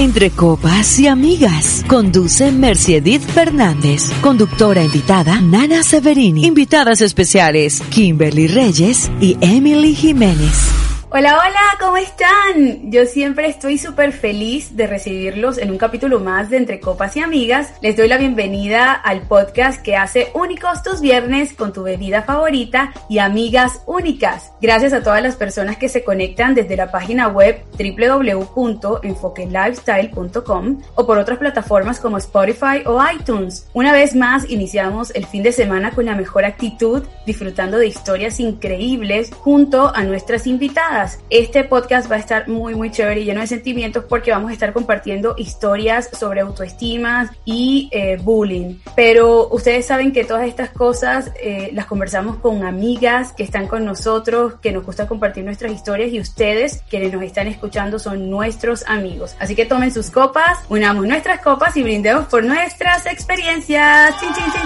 Entre copas y amigas. Conduce Mercedith Fernández. Conductora invitada Nana Severini. Invitadas especiales Kimberly Reyes y Emily Jiménez. Hola, hola, ¿cómo están? Yo siempre estoy súper feliz de recibirlos en un capítulo más de Entre Copas y Amigas. Les doy la bienvenida al podcast que hace únicos tus viernes con tu bebida favorita y amigas únicas. Gracias a todas las personas que se conectan desde la página web www.enfoquelifestyle.com o por otras plataformas como Spotify o iTunes. Una vez más, iniciamos el fin de semana con la mejor actitud, disfrutando de historias increíbles junto a nuestras invitadas. Este podcast va a estar muy, muy chévere y lleno de sentimientos porque vamos a estar compartiendo historias sobre autoestima y eh, bullying. Pero ustedes saben que todas estas cosas eh, las conversamos con amigas que están con nosotros, que nos gusta compartir nuestras historias y ustedes, quienes nos están escuchando, son nuestros amigos. Así que tomen sus copas, unamos nuestras copas y brindemos por nuestras experiencias. ¡Chin, chin, chin,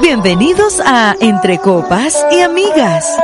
Bienvenidos a Entre Copas y Amigas.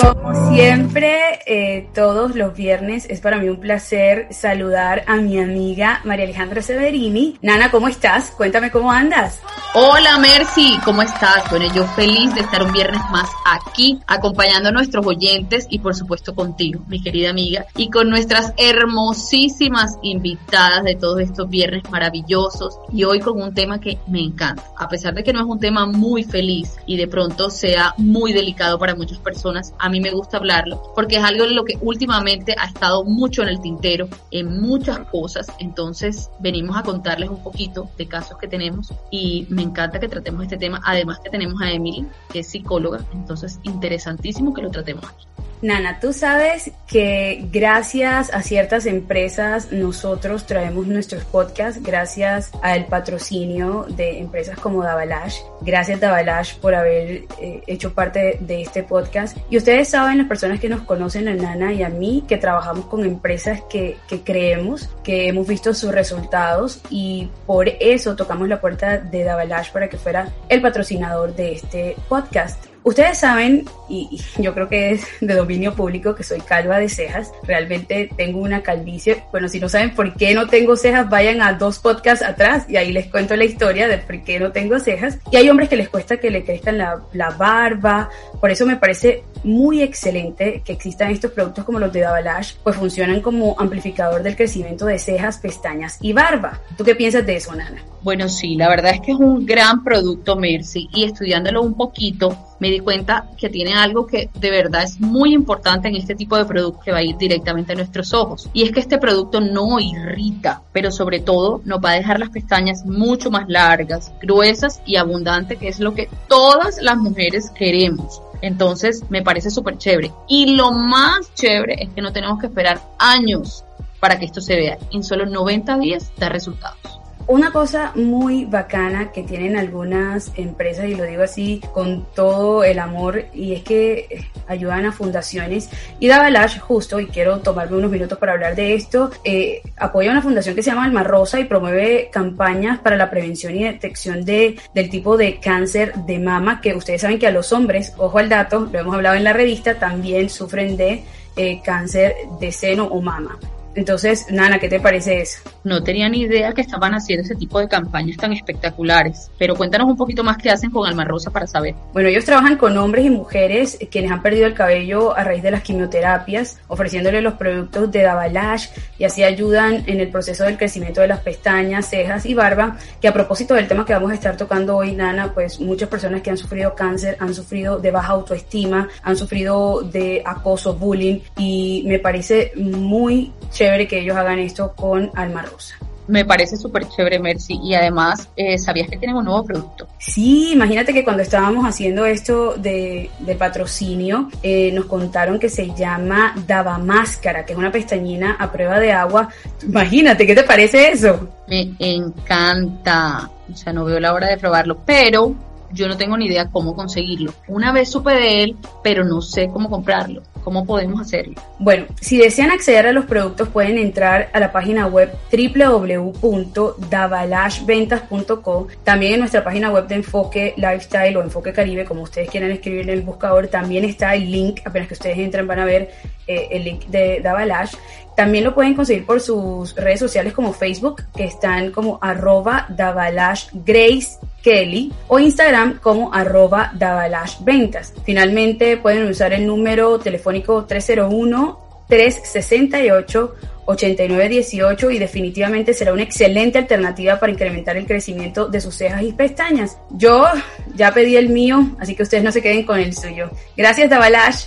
Como siempre, eh, todos los viernes es para mí un placer saludar a mi amiga María Alejandra Severini. Nana, ¿cómo estás? Cuéntame cómo andas. Hola Mercy, ¿cómo estás? Bueno, yo feliz de estar un viernes más aquí, acompañando a nuestros oyentes y por supuesto contigo, mi querida amiga, y con nuestras hermosísimas invitadas de todos estos viernes maravillosos y hoy con un tema que me encanta. A pesar de que no es un tema muy feliz y de pronto sea muy delicado para muchas personas, a mí me gusta hablarlo porque es algo de lo que últimamente ha estado mucho en el tintero en muchas cosas. Entonces venimos a contarles un poquito de casos que tenemos y me encanta que tratemos este tema. Además que tenemos a Emily, que es psicóloga, entonces interesantísimo que lo tratemos aquí. Nana, tú sabes que gracias a ciertas empresas nosotros traemos nuestros podcasts, gracias al patrocinio de empresas como Davalash. Gracias Davalash por haber eh, hecho parte de este podcast. Y ustedes saben, las personas que nos conocen a Nana y a mí, que trabajamos con empresas que, que creemos, que hemos visto sus resultados y por eso tocamos la puerta de Davalash para que fuera el patrocinador de este podcast. Ustedes saben, y yo creo que es de dominio público, que soy calva de cejas. Realmente tengo una calvicie. Bueno, si no saben por qué no tengo cejas, vayan a dos podcasts atrás y ahí les cuento la historia de por qué no tengo cejas. Y hay hombres que les cuesta que le crezcan la, barba. Por eso me parece muy excelente que existan estos productos como los de Davalash, pues funcionan como amplificador del crecimiento de cejas, pestañas y barba. ¿Tú qué piensas de eso, Nana? Bueno, sí, la verdad es que es un gran producto, Mercy, y estudiándolo un poquito, me di cuenta que tiene algo que de verdad es muy importante en este tipo de producto que va a ir directamente a nuestros ojos. Y es que este producto no irrita, pero sobre todo nos va a dejar las pestañas mucho más largas, gruesas y abundantes, que es lo que todas las mujeres queremos. Entonces me parece súper chévere. Y lo más chévere es que no tenemos que esperar años para que esto se vea. En solo 90 días da resultados. Una cosa muy bacana que tienen algunas empresas, y lo digo así con todo el amor, y es que ayudan a fundaciones. Y Davalash, justo, y quiero tomarme unos minutos para hablar de esto, eh, apoya una fundación que se llama Alma Rosa y promueve campañas para la prevención y detección de, del tipo de cáncer de mama, que ustedes saben que a los hombres, ojo al dato, lo hemos hablado en la revista, también sufren de eh, cáncer de seno o mama. Entonces, Nana, ¿qué te parece eso? No tenía ni idea que estaban haciendo ese tipo de campañas tan espectaculares, pero cuéntanos un poquito más qué hacen con Alma Rosa para saber. Bueno, ellos trabajan con hombres y mujeres quienes han perdido el cabello a raíz de las quimioterapias, ofreciéndoles los productos de Davalash y así ayudan en el proceso del crecimiento de las pestañas, cejas y barba, que a propósito del tema que vamos a estar tocando hoy, Nana, pues muchas personas que han sufrido cáncer han sufrido de baja autoestima, han sufrido de acoso, bullying y me parece muy chévere que ellos hagan esto con Alma Rosa. Me parece súper chévere, Mercy. Y además, eh, ¿sabías que tienen un nuevo producto? Sí, imagínate que cuando estábamos haciendo esto de, de patrocinio, eh, nos contaron que se llama Dava Máscara, que es una pestañina a prueba de agua. Imagínate, ¿qué te parece eso? Me encanta. O sea, no veo la hora de probarlo, pero yo no tengo ni idea cómo conseguirlo. Una vez supe de él, pero no sé cómo comprarlo. ¿Cómo podemos hacerlo? Bueno, si desean acceder a los productos pueden entrar a la página web www.davalashventas.com. También en nuestra página web de Enfoque Lifestyle o Enfoque Caribe, como ustedes quieran escribir en el buscador, también está el link, apenas que ustedes entran van a ver eh, el link de Davalash. También lo pueden conseguir por sus redes sociales como Facebook, que están como arroba Davalash Grace Kelly o Instagram como arroba Davalash Ventas. Finalmente pueden usar el número telefónico 301 368 8918 y definitivamente será una excelente alternativa para incrementar el crecimiento de sus cejas y pestañas. Yo ya pedí el mío, así que ustedes no se queden con el suyo. Gracias, Davalash.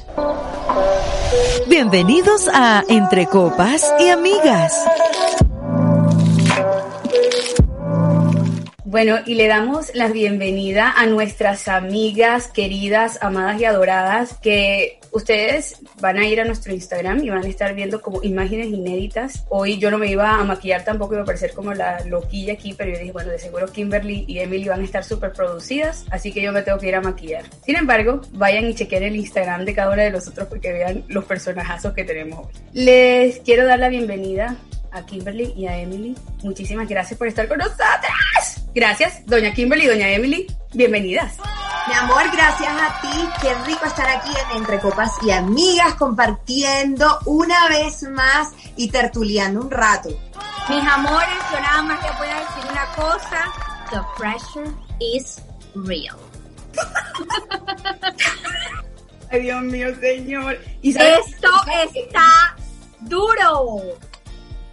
Bienvenidos a Entre Copas y Amigas. Bueno, y le damos la bienvenida a nuestras amigas, queridas, amadas y adoradas, que ustedes van a ir a nuestro Instagram y van a estar viendo como imágenes inéditas. Hoy yo no me iba a maquillar tampoco, iba a parecer como la loquilla aquí, pero yo dije, bueno, de seguro Kimberly y Emily van a estar súper producidas, así que yo me tengo que ir a maquillar. Sin embargo, vayan y chequen el Instagram de cada uno de los otros porque vean los personajazos que tenemos hoy. Les quiero dar la bienvenida a Kimberly y a Emily. Muchísimas gracias por estar con nosotras. Gracias, doña Kimberly y doña Emily. Bienvenidas. Mi amor, gracias a ti. Qué rico estar aquí en Entre Copas y Amigas compartiendo una vez más y tertuleando un rato. Mis amores, yo nada más les voy a decir una cosa. The pressure is real. Ay, Dios mío, señor. ¿Y Esto está duro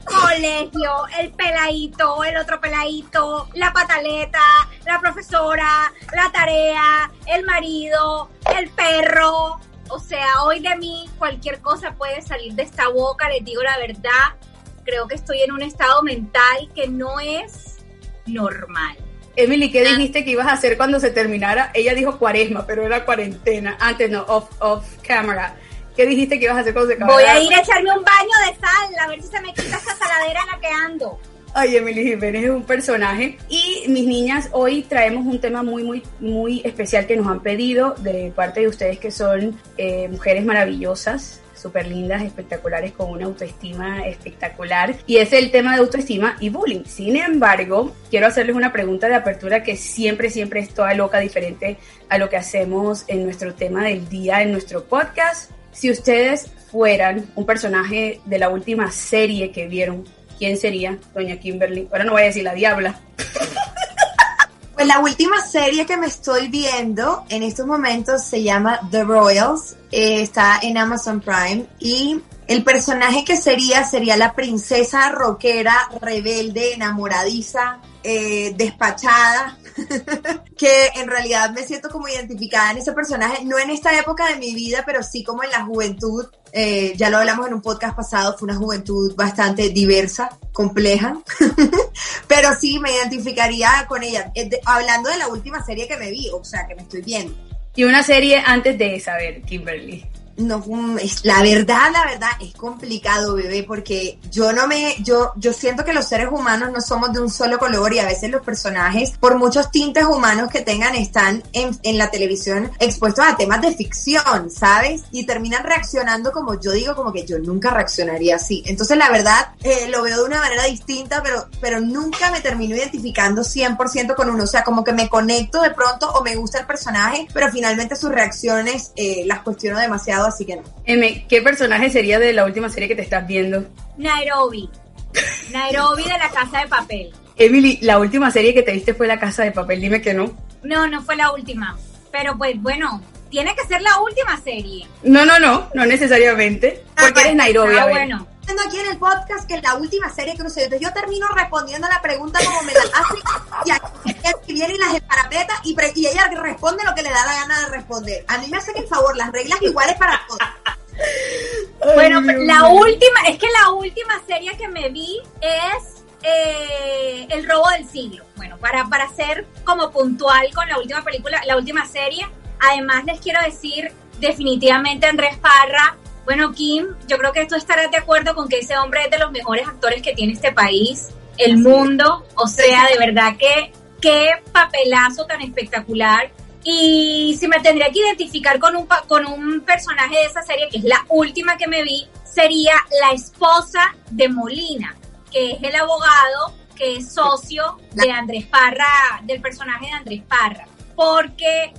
colegio, el peladito, el otro peladito, la pataleta, la profesora, la tarea, el marido, el perro. O sea, hoy de mí cualquier cosa puede salir de esta boca, les digo la verdad. Creo que estoy en un estado mental que no es normal. Emily, ¿qué dijiste que ibas a hacer cuando se terminara? Ella dijo cuaresma, pero era cuarentena. Antes no, off, off camera. ¿Qué dijiste que ibas a hacer cuando se Voy a ir a echarme un baño de sal, a ver si se me quita esa saladera en la que ando. Ay, Emily Jiménez es un personaje. Y mis niñas, hoy traemos un tema muy, muy, muy especial que nos han pedido de parte de ustedes que son eh, mujeres maravillosas, súper lindas, espectaculares, con una autoestima espectacular. Y es el tema de autoestima y bullying. Sin embargo, quiero hacerles una pregunta de apertura que siempre, siempre es toda loca, diferente a lo que hacemos en nuestro tema del día, en nuestro podcast. Si ustedes fueran un personaje de la última serie que vieron, ¿quién sería Doña Kimberly? Ahora no voy a decir la diabla. Pues la última serie que me estoy viendo en estos momentos se llama The Royals, eh, está en Amazon Prime y el personaje que sería sería la princesa rockera, rebelde, enamoradiza, eh, despachada, que en realidad me siento como identificada en ese personaje, no en esta época de mi vida, pero sí como en la juventud. Eh, ya lo hablamos en un podcast pasado, fue una juventud bastante diversa, compleja, pero sí me identificaría con ella, eh, hablando de la última serie que me vi, o sea, que me estoy viendo. Y una serie antes de saber, Kimberly no mm, la verdad la verdad es complicado bebé porque yo no me yo yo siento que los seres humanos no somos de un solo color y a veces los personajes por muchos tintes humanos que tengan están en, en la televisión expuestos a temas de ficción sabes y terminan reaccionando como yo digo como que yo nunca reaccionaría así. Entonces la verdad eh, lo veo de una manera distinta pero pero nunca me termino identificando 100% con uno. O sea como que me conecto de pronto o me gusta el personaje pero finalmente sus reacciones eh, las cuestiono demasiado así que no. M, ¿qué personaje sería de la última serie que te estás viendo? Nairobi. Nairobi de la Casa de Papel. Emily, la última serie que te viste fue La Casa de Papel, dime que no. No, no fue la última. Pero pues bueno, tiene que ser la última serie. No, no, no, no necesariamente. Porque eres Nairobi. Ah, bueno aquí en el podcast que la última serie que no sé, entonces yo termino respondiendo la pregunta como me la hace y aquí viene y las esparapeta y, y ella responde lo que le da la gana de responder. A mí me hacen el favor, las reglas iguales para todos. Bueno, la última, es que la última serie que me vi es eh, El robo del siglo. Bueno, para, para ser como puntual con la última película, la última serie, además les quiero decir definitivamente Andrés Parra bueno, Kim, yo creo que tú estarás de acuerdo con que ese hombre es de los mejores actores que tiene este país, el mundo, o sea, de verdad que qué papelazo tan espectacular. Y si me tendría que identificar con un, con un personaje de esa serie, que es la última que me vi, sería la esposa de Molina, que es el abogado que es socio de Andrés Parra, del personaje de Andrés Parra. Porque,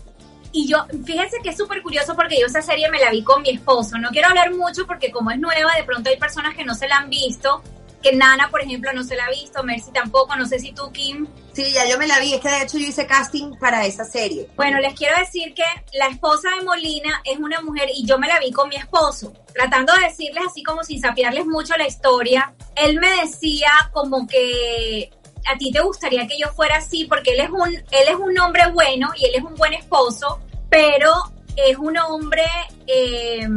y yo, fíjense que es súper curioso porque yo esa serie me la vi con mi esposo. No quiero hablar mucho porque como es nueva, de pronto hay personas que no se la han visto que Nana, por ejemplo, no se la ha visto, Mercy tampoco, no sé si tú, Kim. Sí, ya yo me la vi, es que de hecho yo hice casting para esa serie. Bueno, les quiero decir que la esposa de Molina es una mujer y yo me la vi con mi esposo, tratando de decirles así como sin sapiarles mucho la historia. Él me decía como que a ti te gustaría que yo fuera así porque él es un él es un hombre bueno y él es un buen esposo, pero es un hombre eh,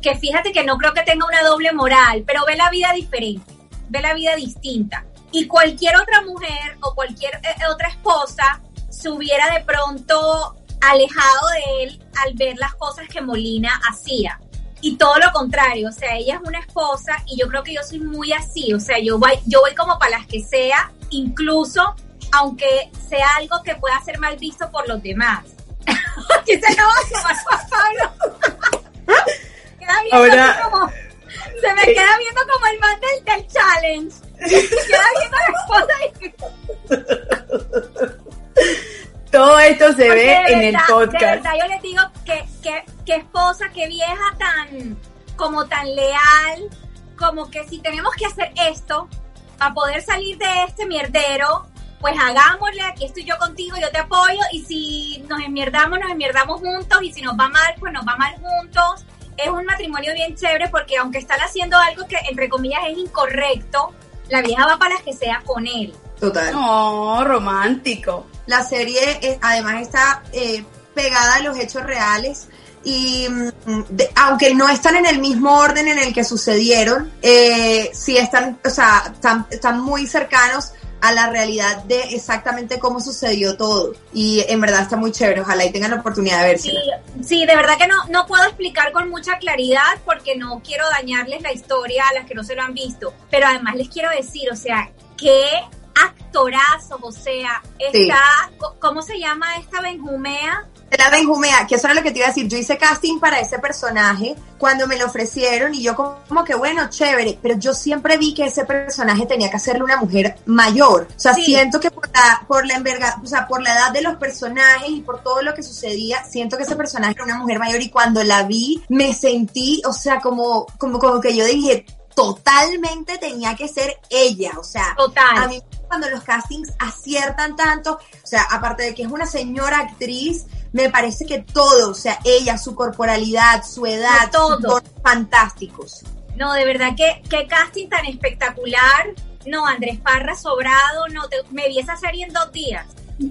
que fíjate que no creo que tenga una doble moral, pero ve la vida diferente ve la vida distinta. Y cualquier otra mujer o cualquier eh, otra esposa se hubiera de pronto alejado de él al ver las cosas que Molina hacía. Y todo lo contrario, o sea, ella es una esposa y yo creo que yo soy muy así, o sea, yo voy, yo voy como para las que sea, incluso aunque sea algo que pueda ser mal visto por los demás. ¿Qué se acabó Pablo? Queda bien Ahora... como se me queda viendo como el man del, challenge. Se queda viendo la esposa Todo esto se ve en el podcast. De verdad, yo les digo que, que, que esposa, que vieja tan, como tan leal, como que si tenemos que hacer esto para poder salir de este mierdero, pues hagámosle, aquí estoy yo contigo, yo te apoyo, y si nos enmierdamos, nos enmierdamos juntos, y si nos va mal, pues nos va mal juntos, es un matrimonio bien chévere porque aunque están haciendo algo que entre comillas es incorrecto, la vieja va para las que sea con él. Total. No, romántico. La serie eh, además está eh, pegada a los hechos reales y mm, aunque no están en el mismo orden en el que sucedieron, eh, sí están, o sea, están muy cercanos a la realidad de exactamente cómo sucedió todo. Y en verdad está muy chévere, ojalá y tengan la oportunidad de verse. Sí, de verdad que no, no puedo explicar con mucha claridad porque no quiero dañarles la historia a las que no se lo han visto, pero además les quiero decir, o sea, qué actorazo, o sea, está, ¿cómo se llama esta Benjumea? La Benjumea, que eso era lo que te iba a decir. Yo hice casting para ese personaje cuando me lo ofrecieron y yo como que bueno, chévere, pero yo siempre vi que ese personaje tenía que hacerle una mujer mayor. O sea, siento que por la, por la enverga, o sea, por la edad de los personajes y por todo lo que sucedía, siento que ese personaje era una mujer mayor y cuando la vi me sentí, o sea, como, como, como que yo dije, totalmente tenía que ser ella, o sea, Total. a mí cuando los castings aciertan tanto, o sea, aparte de que es una señora actriz, me parece que todo, o sea, ella, su corporalidad, su edad, todo. fantásticos. No, de verdad, que qué casting tan espectacular. No, Andrés Parra sobrado, no, me vi esa serie en dos días.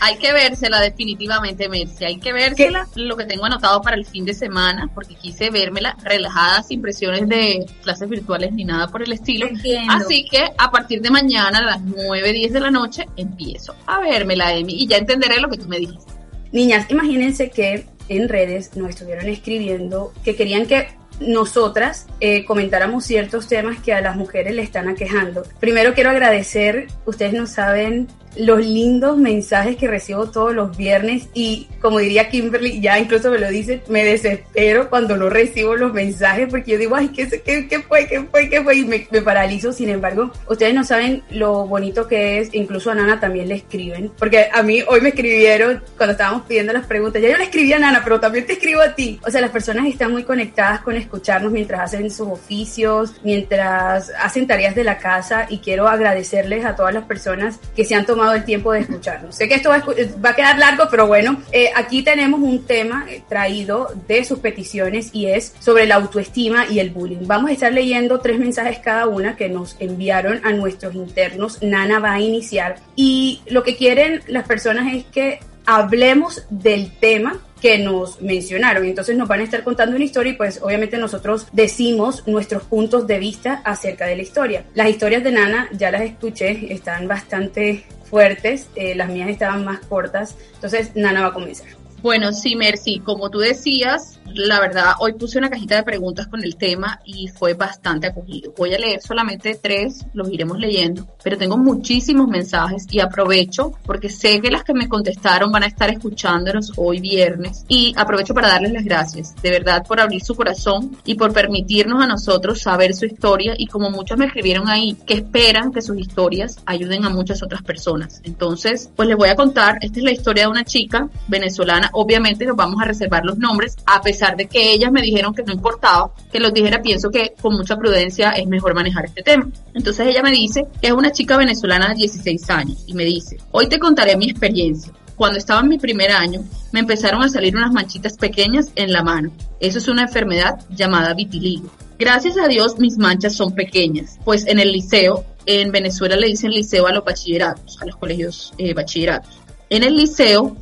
Hay, que vérsela definitivamente, Mercy. Hay que vérsela. Lo que tengo anotado para el fin de semana, porque quise vérmela relajada, sin presiones de clases virtuales ni nada por el estilo. Así que a partir de mañana a las 9, 10 de la noche empiezo a vérmela, Emi, y ya entenderé lo que tú me dijiste. Niñas, imagínense que en redes nos estuvieron escribiendo que querían que nosotras eh, comentáramos ciertos temas que a las mujeres le están aquejando. Primero quiero agradecer, ustedes no saben los lindos mensajes que recibo todos los viernes y como diría Kimberly, ya incluso me lo dice, me desespero cuando no recibo los mensajes porque yo digo, ay, ¿qué, qué, qué fue? ¿Qué fue? ¿Qué fue? Y me, me, paralizo. Sin embargo, ustedes no saben lo bonito que es, incluso a Nana también le escriben, porque a mí hoy me escribieron cuando estábamos pidiendo las preguntas, ya yo le escribí a Nana, pero también te escribo a ti. O sea, las personas están muy conectadas con escucharnos mientras hacen sus oficios, mientras hacen tareas de la casa y quiero agradecerles a todas las personas que se han tomado el tiempo de escucharnos. Sé que esto va a quedar largo, pero bueno, eh, aquí tenemos un tema eh, traído de sus peticiones y es sobre la autoestima y el bullying. Vamos a estar leyendo tres mensajes cada una que nos enviaron a nuestros internos. Nana va a iniciar y lo que quieren las personas es que hablemos del tema que nos mencionaron. Entonces nos van a estar contando una historia y pues obviamente nosotros decimos nuestros puntos de vista acerca de la historia. Las historias de Nana ya las escuché, están bastante fuertes, eh, las mías estaban más cortas, entonces Nana va a comenzar. Bueno, sí, Mercy, como tú decías, la verdad, hoy puse una cajita de preguntas con el tema y fue bastante acogido. Voy a leer solamente tres, los iremos leyendo, pero tengo muchísimos mensajes y aprovecho porque sé que las que me contestaron van a estar escuchándonos hoy viernes y aprovecho para darles las gracias, de verdad, por abrir su corazón y por permitirnos a nosotros saber su historia y como muchos me escribieron ahí, que esperan que sus historias ayuden a muchas otras personas. Entonces, pues les voy a contar, esta es la historia de una chica venezolana, obviamente nos vamos a reservar los nombres, a pesar de que ellas me dijeron que no importaba que los dijera, pienso que con mucha prudencia es mejor manejar este tema. Entonces ella me dice que es una chica venezolana de 16 años y me dice, hoy te contaré mi experiencia. Cuando estaba en mi primer año, me empezaron a salir unas manchitas pequeñas en la mano. Eso es una enfermedad llamada vitiligo. Gracias a Dios mis manchas son pequeñas, pues en el liceo, en Venezuela le dicen liceo a los bachilleratos, a los colegios eh, bachilleratos. En el liceo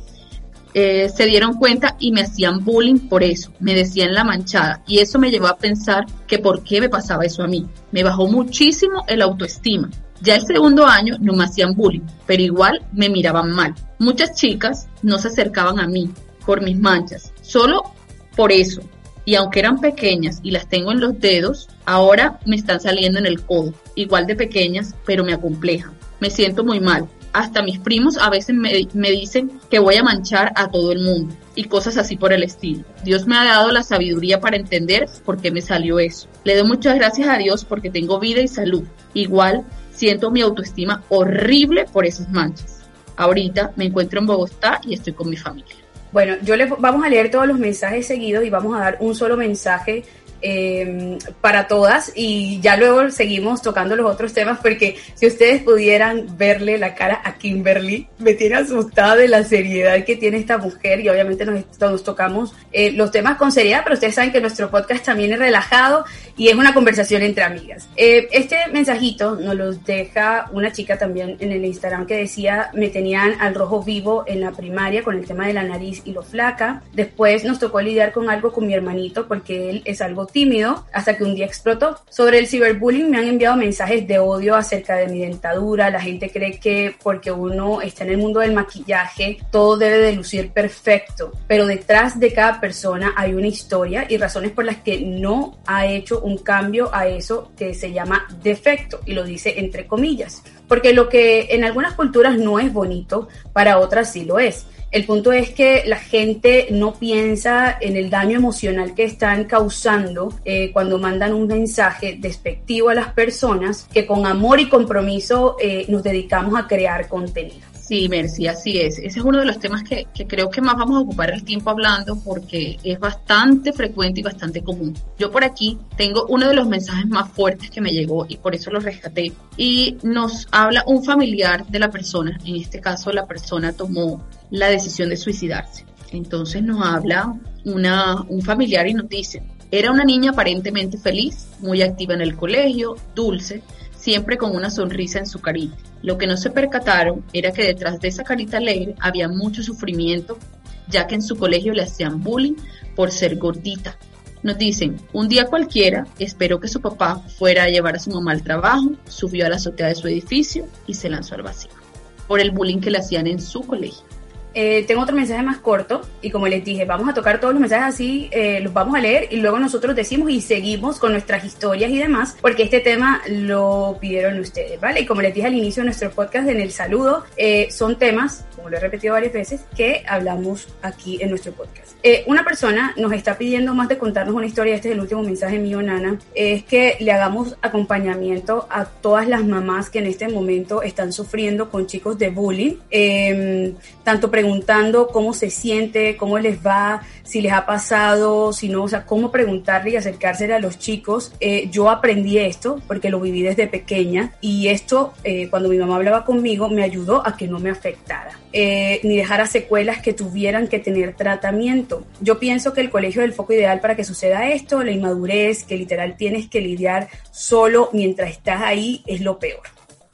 eh, se dieron cuenta y me hacían bullying por eso, me decían la manchada y eso me llevó a pensar que por qué me pasaba eso a mí. Me bajó muchísimo el autoestima. Ya el segundo año no me hacían bullying, pero igual me miraban mal. Muchas chicas no se acercaban a mí por mis manchas, solo por eso. Y aunque eran pequeñas y las tengo en los dedos, ahora me están saliendo en el codo, igual de pequeñas, pero me acomplejan. Me siento muy mal hasta mis primos a veces me, dicen que voy a manchar a todo el mundo y cosas así por el estilo. Dios me ha dado la sabiduría para entender por qué me salió eso. Le doy muchas gracias a Dios porque tengo vida y salud. Igual siento mi autoestima horrible por esas manchas. Ahorita me encuentro en Bogotá y estoy con mi familia. Bueno, yo le vamos a leer todos los mensajes seguidos y vamos a dar un solo mensaje eh, para todas y ya luego seguimos tocando los otros temas porque si ustedes pudieran verle la cara a Kimberly, me tiene asustada de la seriedad que tiene esta mujer y obviamente nos, tocamos eh, los temas con seriedad, pero ustedes saben que nuestro podcast también es relajado y es una conversación entre amigas. Eh, este mensajito nos lo deja una chica también en el Instagram que decía, me tenían al rojo vivo en la primaria con el tema de la nariz y lo flaca. Después nos tocó lidiar con algo con mi hermanito porque él es algo tímido hasta que un día explotó. Sobre el ciberbullying me han enviado mensajes de odio acerca de mi dentadura. La gente cree que porque uno está en el mundo del maquillaje, todo debe de lucir perfecto. Pero detrás de cada persona hay una historia y razones por las que no ha hecho un cambio a eso que se llama defecto y lo dice entre comillas. Porque lo que en algunas culturas no es bonito, para otras sí lo es. El punto es que la gente no piensa en el daño emocional que están causando eh, cuando mandan un mensaje despectivo a las personas que con amor y compromiso eh, nos dedicamos a crear contenido. Sí, Mercy, así es. Ese es uno de los temas que, que, creo que más vamos a ocupar el tiempo hablando porque es bastante frecuente y bastante común. Yo por aquí tengo uno de los mensajes más fuertes que me llegó y por eso lo rescaté. Y nos habla un familiar de la persona. En este caso, la persona tomó la decisión de suicidarse. Entonces nos habla una, un familiar y nos dice, era una niña aparentemente feliz, muy activa en el colegio, dulce, siempre con una sonrisa en su carita. Lo que no se percataron era que detrás de esa carita alegre había mucho sufrimiento, ya que en su colegio le hacían bullying por ser gordita. Nos dicen, un día cualquiera esperó que su papá fuera a llevar a su mamá al trabajo, subió a la azotea de su edificio y se lanzó al vacío por el bullying que le hacían en su colegio. Eh, tengo otro mensaje más corto y como les dije, vamos a tocar todos los mensajes así, eh, los vamos a leer y luego nosotros decimos y seguimos con nuestras historias y demás, porque este tema lo pidieron ustedes, ¿vale? Y como les dije al inicio de nuestro podcast en el saludo, eh, son temas, como lo he repetido varias veces, que hablamos aquí en nuestro podcast. una persona nos está pidiendo más de contarnos una historia, este es el último mensaje mío, Nana, es que le hagamos acompañamiento a todas las mamás que en este momento están sufriendo con chicos de bullying, em, tanto preguntando cómo se siente, cómo les va, si les ha pasado, si no, o sea, cómo preguntarle y acercarse a los chicos. Eh, yo aprendí esto porque lo viví desde pequeña y esto, eh, cuando mi mamá hablaba conmigo, me ayudó a que no me afectara. Eh, ni dejara secuelas que tuvieran que tener tratamiento. Yo pienso que el colegio es el foco ideal para que suceda esto, la inmadurez que literal tienes que lidiar solo mientras estás ahí es lo peor.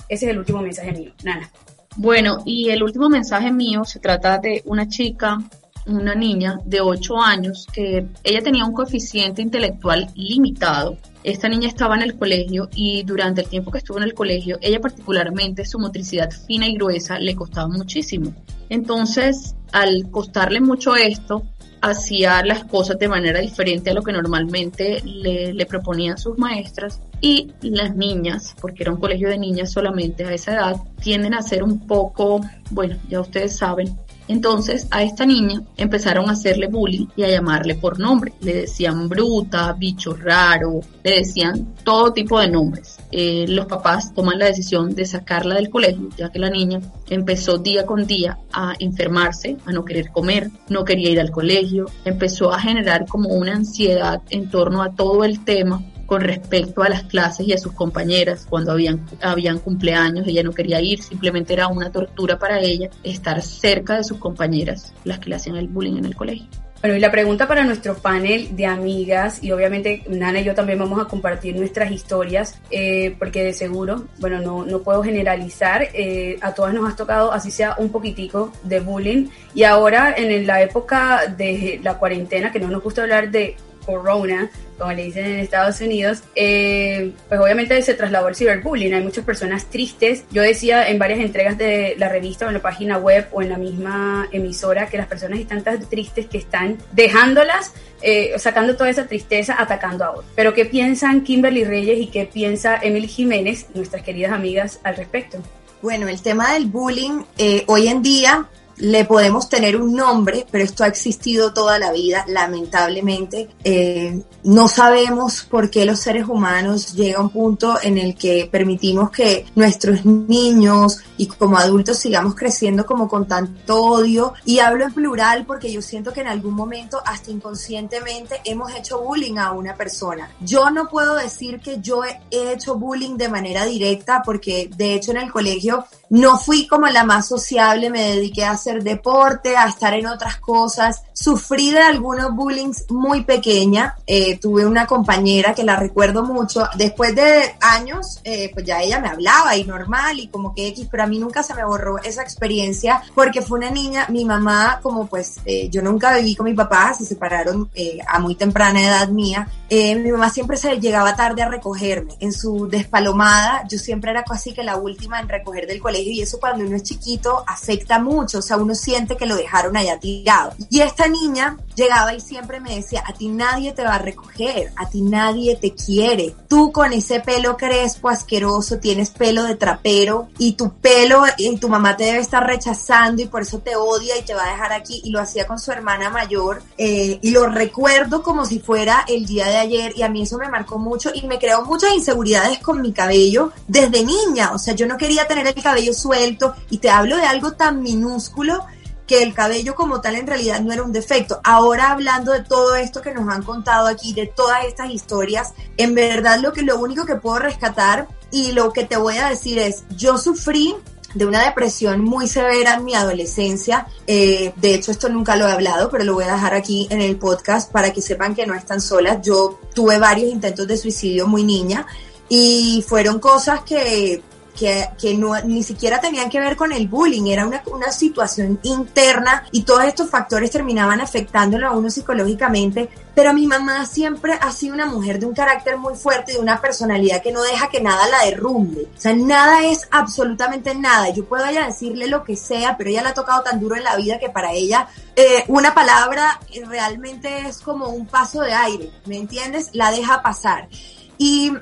Ese es el último mensaje mío. Nana. Bueno, y el último mensaje mío se trata de una chica, una niña de 8 años, que ella tenía un coeficiente intelectual limitado. Esta niña estaba en el colegio y durante el tiempo que estuvo en el colegio, ella particularmente su motricidad fina y gruesa le costaba muchísimo. Entonces, al costarle mucho esto, hacía las cosas de manera diferente a lo que normalmente le, le proponían sus maestras. Y las niñas, porque era un colegio de niñas solamente a esa edad, tienden a ser un poco, bueno, ya ustedes saben, entonces a esta niña empezaron a hacerle bullying y a llamarle por nombre. Le decían bruta, bicho raro, le decían todo tipo de nombres. Eh, los papás toman la decisión de sacarla del colegio, ya que la niña empezó día con día a enfermarse, a no querer comer, no quería ir al colegio, empezó a generar como una ansiedad en torno a todo el tema con respecto a las clases y a sus compañeras. Cuando habían, habían cumpleaños, ella no quería ir, simplemente era una tortura para ella estar cerca de sus compañeras, las que le hacían el bullying en el colegio. Bueno, y la pregunta para nuestro panel de amigas, y obviamente Nana y yo también vamos a compartir nuestras historias, eh, porque de seguro, bueno, no, no puedo generalizar, eh, a todas nos ha tocado, así sea un poquitico de bullying, y ahora en la época de la cuarentena, que no nos gusta hablar de corona, como le dicen en Estados Unidos, eh, pues obviamente se trasladó el ciberbullying. Hay muchas personas tristes. Yo decía en varias entregas de la revista o en la página web o en la misma emisora que las personas están tan tristes que están dejándolas, eh, sacando toda esa tristeza, atacando a otros. Pero ¿qué piensan Kimberly Reyes y qué piensa Emily Jiménez, nuestras queridas amigas, al respecto? Bueno, el tema del bullying eh, hoy en día le podemos tener un nombre, pero esto ha existido toda la vida, lamentablemente. Eh, no sabemos por qué los seres humanos llega a un punto en el que permitimos que nuestros niños y como adultos sigamos creciendo como con tanto odio. Y hablo en plural porque yo siento que en algún momento, hasta inconscientemente, hemos hecho bullying a una persona. Yo no puedo decir que yo he hecho bullying de manera directa porque de hecho en el colegio no fui como la más sociable, me dediqué a deporte, a estar en otras cosas. Sufrí de algunos bullying muy pequeña. Eh, tuve una compañera que la recuerdo mucho. Después de años, eh, pues ya ella me hablaba y normal y como que X, pero a mí nunca se me borró esa experiencia porque fue una niña, mi mamá, como pues eh, yo nunca viví con mi papá, se separaron a muy temprana edad mía. mi mamá siempre se llegaba tarde a recogerme. En su despalomada, yo siempre era casi que la última en recoger del colegio y eso cuando uno es chiquito afecta mucho, o sea, uno siente que lo dejaron allá tirado. Y esta niña llegaba y siempre me decía, a ti nadie te va a recoger, a ti nadie te quiere. Tú con ese pelo crespo, asqueroso, tienes pelo de trapero y tu pelo y tu mamá te debe estar rechazando y por eso te odia y te va a dejar aquí. Y lo hacía con su hermana mayor eh, y lo recuerdo como si fuera el día de ayer y a mí eso me marcó mucho y me creó muchas inseguridades con mi cabello desde niña. O sea, yo no quería tener el cabello suelto y te hablo de algo tan minúsculo que el cabello como tal en realidad no era un defecto. Ahora hablando de todo esto que nos han contado aquí, de todas estas historias, en verdad lo que lo único que puedo rescatar y lo que te voy a decir es, yo sufrí de una depresión muy severa en mi adolescencia. Eh, de hecho, esto nunca lo he hablado, pero lo voy a dejar aquí en el podcast para que sepan que no están solas. Yo tuve varios intentos de suicidio muy niña y fueron cosas que que, no, ni siquiera tenían que ver con el bullying, era una, situación interna y todos estos factores terminaban afectándolo a uno psicológicamente. Pero mi mamá siempre ha sido una mujer de un carácter muy fuerte, de una personalidad que no deja que nada la derrumbe. O sea, nada es absolutamente nada. Yo puedo decirle lo que sea, pero ella la ha tocado tan duro en la vida que para ella eh, una palabra realmente es como un paso de aire, ¿me entiendes? La deja pasar. Y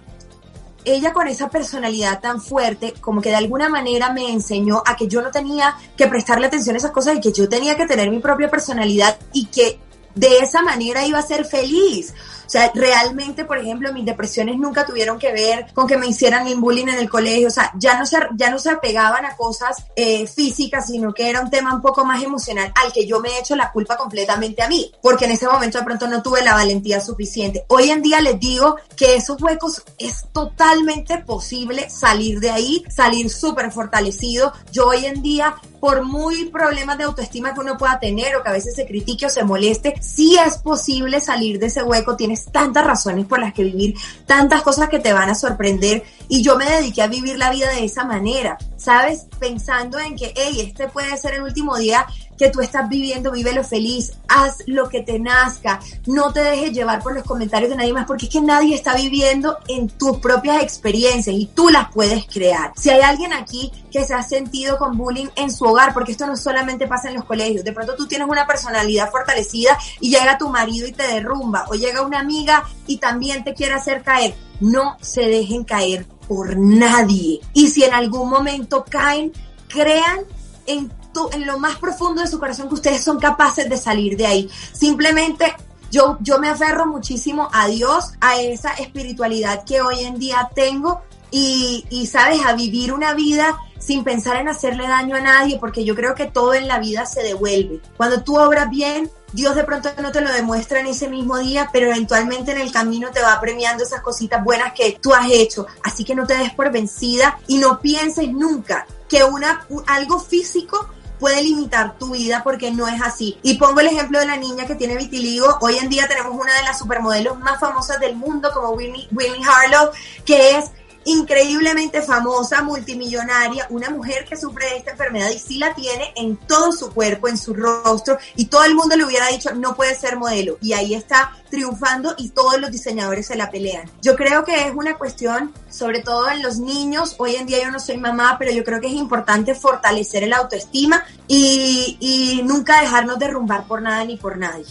ella con esa personalidad tan fuerte, como que de alguna manera me enseñó a que yo no tenía que prestarle atención a esas cosas y que yo tenía que tener mi propia personalidad y que de esa manera iba a ser feliz. O sea, realmente, por ejemplo, mis depresiones nunca tuvieron que ver con que me hicieran bullying en el colegio. O sea, ya no se, ya no se apegaban a cosas eh, físicas, sino que era un tema un poco más emocional al que yo me he hecho la culpa completamente a mí. Porque en ese momento de pronto no tuve la valentía suficiente. Hoy en día les digo que esos huecos es totalmente posible salir de ahí, salir súper fortalecido. Yo hoy en día por muy problemas de autoestima que uno pueda tener o que a veces se critique o se moleste, sí es posible salir de ese hueco, tienes tantas razones por las que vivir, tantas cosas que te van a sorprender y yo me dediqué a vivir la vida de esa manera ¿sabes? Pensando en que, hey, este puede ser el último día que tú estás viviendo, vívelo feliz, haz lo que te nazca, no te dejes llevar por los comentarios de nadie más, porque es que nadie está viviendo en tus propias experiencias y tú las puedes crear. Si hay alguien aquí que se ha sentido con bullying en su hogar, porque esto no solamente pasa en los colegios, de pronto tú tienes una personalidad fortalecida y llega tu marido y te derrumba, o llega una amiga y también te quiere hacer caer, no se dejen caer por nadie. Y si en algún momento caen, crean en en lo más profundo de su corazón que ustedes son capaces de salir de ahí. Simplemente yo, yo me aferro muchísimo a Dios, a esa espiritualidad que hoy en día tengo y, y, sabes, a vivir una vida sin pensar en hacerle daño a nadie, porque yo creo que todo en la vida se devuelve. Cuando tú obras bien, Dios de pronto no te lo demuestra en ese mismo día, pero eventualmente en el camino te va premiando esas cositas buenas que tú has hecho. Así que no te des por vencida y no pienses nunca que una, algo físico puede limitar tu vida porque no es así. Y pongo el ejemplo de la niña que tiene vitiligo. Hoy en día tenemos una de las supermodelos más famosas del mundo como Winnie, Winnie Harlow, que es increíblemente famosa, multimillonaria, una mujer que sufre de esta enfermedad y sí la tiene en todo su cuerpo, en su rostro, y todo el mundo le hubiera dicho, no puede ser modelo, y ahí está triunfando y todos los diseñadores se la pelean. Yo creo que es una cuestión, sobre todo en los niños, hoy en día yo no soy mamá, pero yo creo que es importante fortalecer el autoestima y, y nunca dejarnos derrumbar por nada ni por nadie.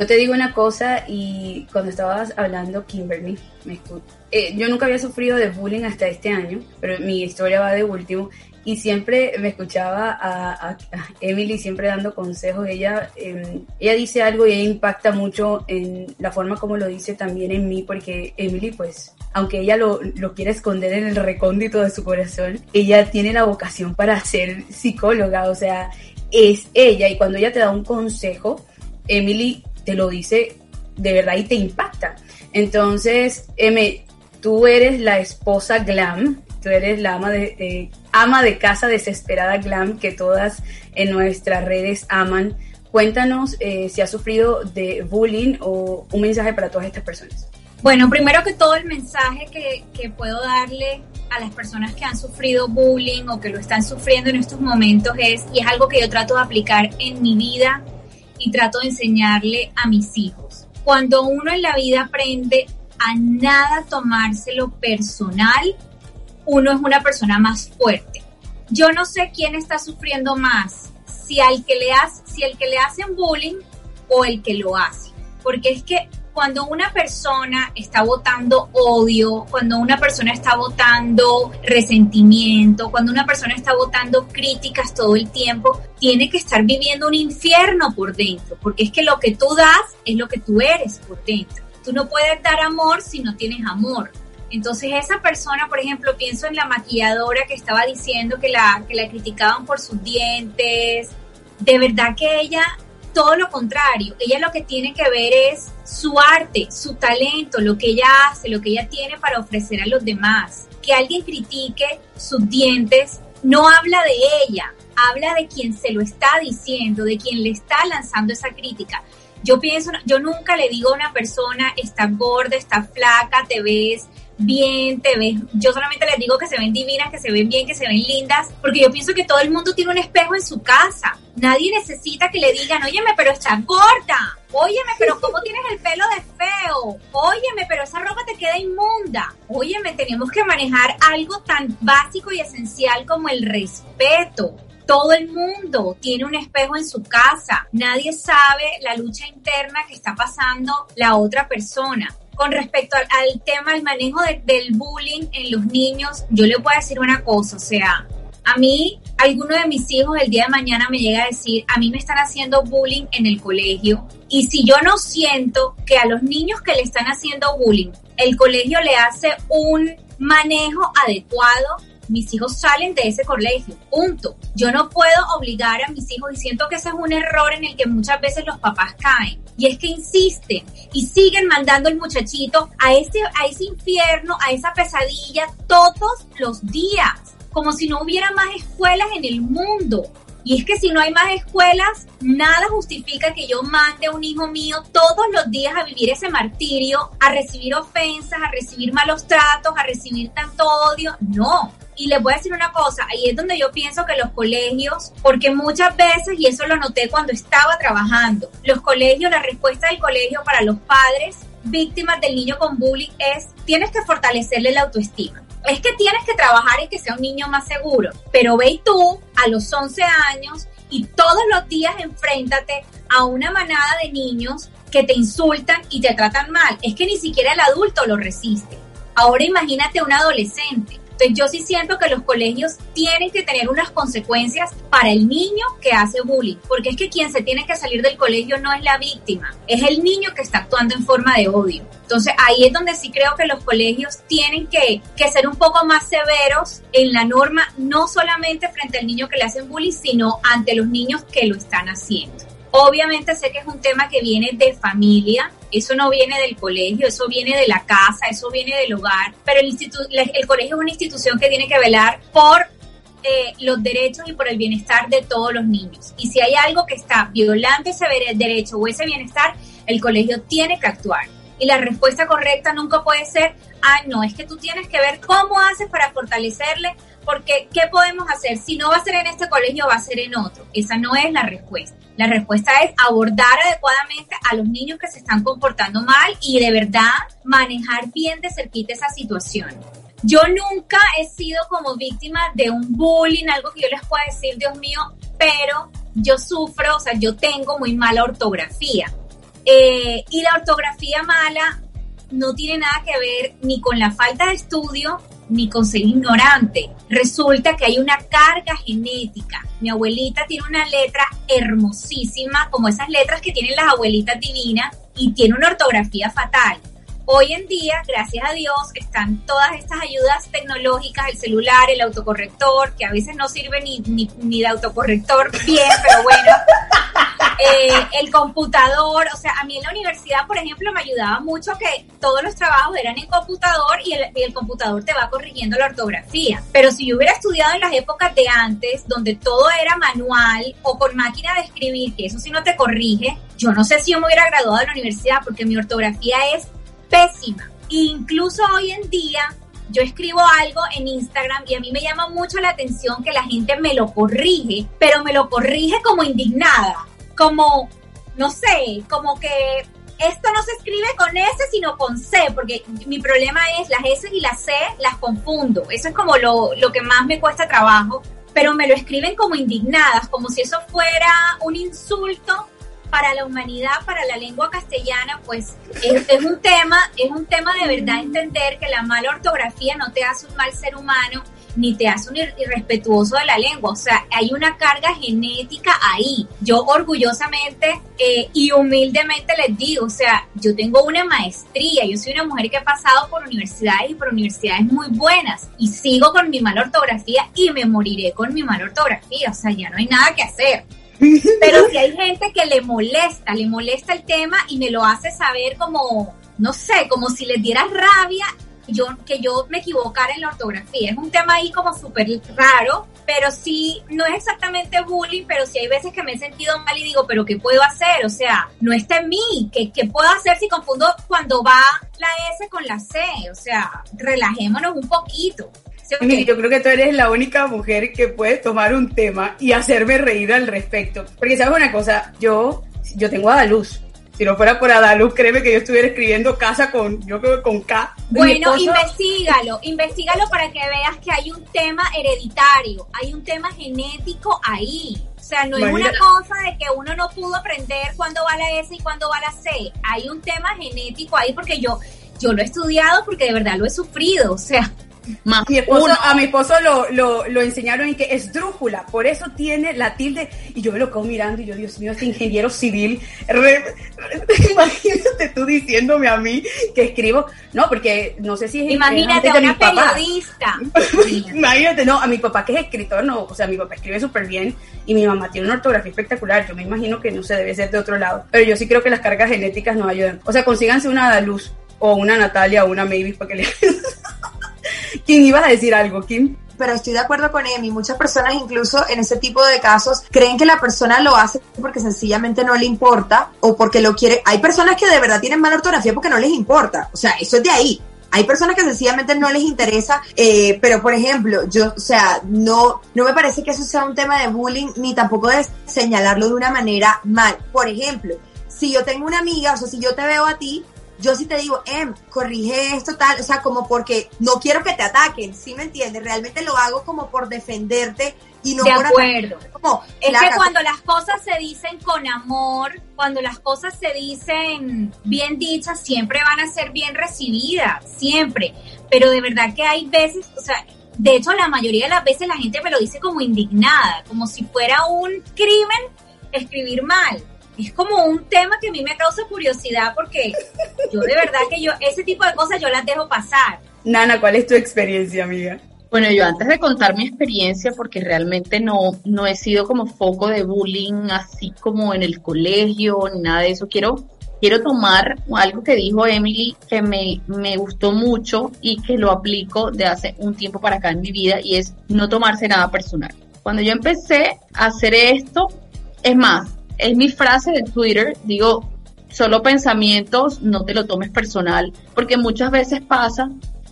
Yo te digo una cosa y cuando estabas hablando, Kimberly, me eh, yo nunca había sufrido de bullying hasta este año, pero mi historia va de último y siempre me escuchaba a, Emily siempre dando consejos. Ella, em, ella dice algo y ella impacta mucho en la forma como lo dice también en mí, porque Emily, pues, aunque ella lo, lo quiere esconder en el recóndito de su corazón, ella tiene la vocación para ser psicóloga, o sea, es ella y cuando ella te da un consejo, Emily te lo dice de verdad y te impacta. Entonces, M, tú eres la esposa glam, tú eres la ama de, ama de casa desesperada glam que todas en nuestras redes aman. Cuéntanos eh, si has sufrido de bullying o un mensaje para todas estas personas. Bueno, primero que todo el mensaje que, que puedo darle a las personas que han sufrido bullying o que lo están sufriendo en estos momentos es, y es algo que yo trato de aplicar en mi vida y trato de enseñarle a mis hijos. Cuando uno en la vida aprende a nada tomárselo personal, uno es una persona más fuerte. Yo no sé quién está sufriendo más, si, al que le hace, si el que le hacen bullying o el que lo hace. Porque es que cuando una persona está votando odio, cuando una persona está votando resentimiento, cuando una persona está votando críticas todo el tiempo, tiene que estar viviendo un infierno por dentro, porque es que lo que tú das es lo que tú eres por dentro. Tú no puedes dar amor si no tienes amor. Entonces esa persona, por ejemplo, pienso en la maquilladora que estaba diciendo que la, que la criticaban por sus dientes. De verdad que ella todo lo contrario, ella lo que tiene que ver es su arte, su talento, lo que ella hace, lo que ella tiene para ofrecer a los demás. Que alguien critique sus dientes no habla de ella, habla de quien se lo está diciendo, de quien le está lanzando esa crítica. Yo pienso, yo nunca le digo a una persona, está gorda, está flaca, te ves bien, te ves, yo solamente les digo que se ven divinas, que se ven bien, que se ven lindas, porque yo pienso que todo el mundo tiene un espejo en su casa. Nadie necesita que le digan, óyeme, pero estás gorda. Óyeme, pero ¿cómo tienes el pelo de feo? Óyeme, pero esa ropa te queda inmunda. Óyeme, tenemos que manejar algo tan básico y esencial como el respeto. Todo el mundo tiene un espejo en su casa. Nadie sabe la lucha interna que está pasando la otra persona con respecto al, tema del manejo del bullying en los niños, yo le puedo decir una cosa, o sea, a mí, alguno de mis hijos el día de mañana me llega a decir, a mí me están haciendo bullying en el colegio, y si yo no siento que a los niños que le están haciendo bullying, el colegio le hace un manejo adecuado, mis hijos salen de ese colegio, punto. Yo no puedo obligar a mis hijos y siento que ese es un error en el que muchas veces los papás caen. Y es que insisten y siguen mandando el muchachito a ese, a ese infierno, a esa pesadilla todos los días, como si no hubiera más escuelas en el mundo. Y es que si no hay más escuelas, nada justifica que yo mande a un hijo mío todos los días a vivir ese martirio, a recibir ofensas, a recibir malos tratos, a recibir tanto odio. No, y les voy a decir una cosa, ahí es donde yo pienso que los colegios, porque muchas veces, y eso lo noté cuando estaba trabajando, los colegios, la respuesta del colegio para los padres víctimas del niño con bullying es, tienes que fortalecerle la autoestima. Es que tienes que trabajar en que sea un niño más seguro, pero ve tú a los 11 años y todos los días enfréntate a una manada de niños que te insultan y te tratan mal. Es que ni siquiera el adulto lo resiste. Ahora imagínate un adolescente. Entonces yo sí siento que los colegios tienen que tener unas consecuencias para el niño que hace bullying, porque es que quien se tiene que salir del colegio no es la víctima, es el niño que está actuando en forma de odio. Entonces ahí es donde sí creo que los colegios tienen que, que ser un poco más severos en la norma, no solamente frente al niño que le hacen bullying, sino ante los niños que lo están haciendo. Obviamente sé que es un tema que viene de familia, eso no viene del colegio, eso viene de la casa, eso viene del hogar, pero el, el colegio es una institución que tiene que velar por eh, los derechos y por el bienestar de todos los niños. Y si hay algo que está violando ese derecho o ese bienestar, el colegio tiene que actuar. Y la respuesta correcta nunca puede ser, ah, no, es que tú tienes que ver cómo haces para fortalecerle, porque ¿qué podemos hacer? Si no va a ser en este colegio, va a ser en otro. Esa no es la respuesta. La respuesta es abordar adecuadamente a los niños que se están comportando mal y de verdad manejar bien de cerquita esa situación. Yo nunca he sido como víctima de un bullying, algo que yo les pueda decir, Dios mío, pero yo sufro, o sea, yo tengo muy mala ortografía. Eh, y la ortografía mala no tiene nada que ver ni con la falta de estudio, ni con ser ignorante. Resulta que hay una carga genética. Mi abuelita tiene una letra hermosísima, como esas letras que tienen las abuelitas divinas, y tiene una ortografía fatal. Hoy en día, gracias a Dios, están todas estas ayudas tecnológicas, el celular, el autocorrector, que a veces no sirve ni, ni, de autocorrector bien, pero bueno, eh, el computador, o sea, a mí en la universidad, por ejemplo, me ayudaba mucho que todos los trabajos eran en computador y el, y el computador te va corrigiendo la ortografía. Pero si yo hubiera estudiado en las épocas de antes, donde todo era manual o con máquina de escribir, que eso sí no te corrige, yo no sé si yo me hubiera graduado de la universidad porque mi ortografía es pésima. Incluso hoy en día yo escribo algo en Instagram y a mí me llama mucho la atención que la gente me lo corrige, pero me lo corrige como indignada, como, no sé, como que esto no se escribe con S sino con C, porque mi problema es las S y las C las confundo. Eso es como lo, lo que más me cuesta trabajo, pero me lo escriben como indignadas, como si eso fuera un insulto para la humanidad, para la lengua castellana, pues es, un tema, es un tema de verdad entender que la mala ortografía no te hace un mal ser humano, ni te hace un irrespetuoso de la lengua. O sea, hay una carga genética ahí. Yo orgullosamente eh, y humildemente les digo, o sea, yo tengo una maestría, yo soy una mujer que ha pasado por universidades y por universidades muy buenas y sigo con mi mala ortografía y me moriré con mi mala ortografía. O sea, ya no hay nada que hacer. Pero si hay gente que le molesta, le molesta el tema y me lo hace saber como, no sé, como si les diera rabia yo, que yo me equivocara en la ortografía. Es un tema ahí como súper raro, pero sí, no es exactamente bullying, pero sí hay veces que me he sentido mal y digo, pero ¿qué puedo hacer? O sea, no está en mí. ¿Qué, qué puedo hacer si confundo cuando va la S con la C? O sea, relajémonos un poquito yo creo que tú eres la única mujer que puede tomar un tema y hacerme reír al respecto. Porque sabes una cosa, yo, yo tengo a Adaluz. Si no fuera por Adaluz, créeme que yo estuviera escribiendo casa con, yo creo con K. Bueno, investigalo, investigalo para que veas que hay un tema hereditario, hay un tema genético ahí. O sea, no es una cosa de que uno no pudo aprender cuándo va la S y cuándo va la C. Hay un tema genético ahí porque yo, yo lo he estudiado porque de verdad lo he sufrido. O sea, a mi esposo lo, lo, lo, enseñaron en que es drújula, por eso tiene la tilde. Y yo me lo quedo mirando y yo, Dios mío, este ingeniero civil, imagínate tú diciéndome a mí que escribo. No, porque no sé si es. Imagínate, una periodista. imagínate, no, a mi papá que es escritor, no, o sea, mi papá escribe súper bien y mi mamá tiene una ortografía espectacular. Yo me imagino que no se debe ser de otro lado, pero yo sí creo que las cargas genéticas nos ayudan. O sea, consíganse una luz o una Natalia o una Maybe para que le. ¿Quién iba a decir algo, Kim? pero estoy de acuerdo con Emi. Muchas personas, incluso en ese tipo de casos, creen que la persona lo hace porque sencillamente no le importa o porque lo quiere. Hay personas que de verdad tienen mala ortografía porque no les importa. O sea, eso es de ahí. Hay personas que sencillamente no les interesa, eh, pero por ejemplo, yo, o sea, no, no me parece que eso sea un tema de bullying, ni tampoco de señalarlo de una manera mal. Por ejemplo, si yo tengo una amiga, o sea, si yo te veo a ti, yo sí te digo, em, corrige esto tal, o sea, como porque no quiero que te ataquen, ¿sí me entiendes? Realmente lo hago como por defenderte y no de por acuerdo. Como, es que cuando las cosas se dicen con amor, cuando las cosas se dicen bien dichas, siempre van a ser bien recibidas, siempre. Pero de verdad que hay veces, o sea, de hecho la mayoría de las veces la gente me lo dice como indignada, como si fuera un crimen escribir mal. Es como un tema que a mí me causa curiosidad porque yo de verdad que yo, ese tipo de cosas yo las dejo pasar. Nana, ¿cuál es tu experiencia, amiga? Bueno, yo antes de contar mi experiencia, porque realmente no, no he sido como foco de bullying así como en el colegio ni nada de eso, quiero, quiero tomar algo que dijo Emily que me, me gustó mucho y que lo aplico de hace un tiempo para acá en mi vida y es no tomarse nada personal. Cuando yo empecé a hacer esto, es más, es mi frase de Twitter, digo, solo pensamientos, no te lo tomes personal, porque muchas veces pasa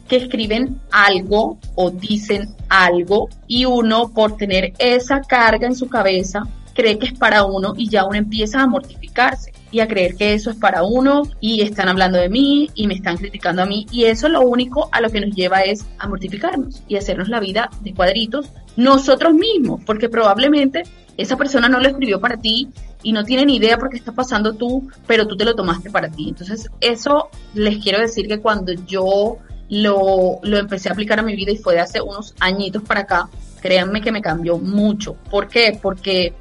que escriben algo o dicen algo y uno por tener esa carga en su cabeza cree que es para uno y ya uno empieza a mortificarse y a creer que eso es para uno y están hablando de mí y me están criticando a mí y eso lo único a lo que nos lleva es a mortificarnos y hacernos la vida de cuadritos nosotros mismos porque probablemente esa persona no lo escribió para ti y no tiene ni idea por qué está pasando tú, pero tú te lo tomaste para ti. Entonces, eso les quiero decir que cuando yo lo, lo empecé a aplicar a mi vida y fue de hace unos añitos para acá, créanme que me cambió mucho. ¿Por qué? Porque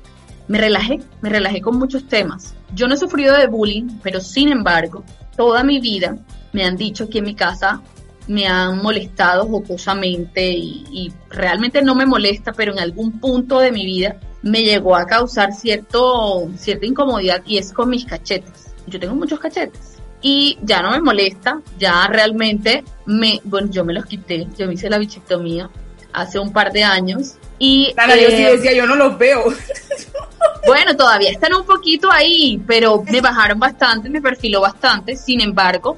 me relajé, me relajé con muchos temas. Yo no he sufrido de bullying, pero sin embargo, toda mi vida me han dicho que en mi casa me han molestado jocosamente y, realmente no me molesta, pero en algún punto de mi vida me llegó a causar cierto, cierta incomodidad y es con mis cachetes. Yo tengo muchos cachetes y ya no me molesta, ya realmente me, bueno, yo me los quité, yo me hice la bichectomía hace un par de años y... Eh, yo sí decía, yo no los veo. Bueno, todavía están un poquito ahí, pero me bajaron bastante, me perfiló bastante, sin embargo,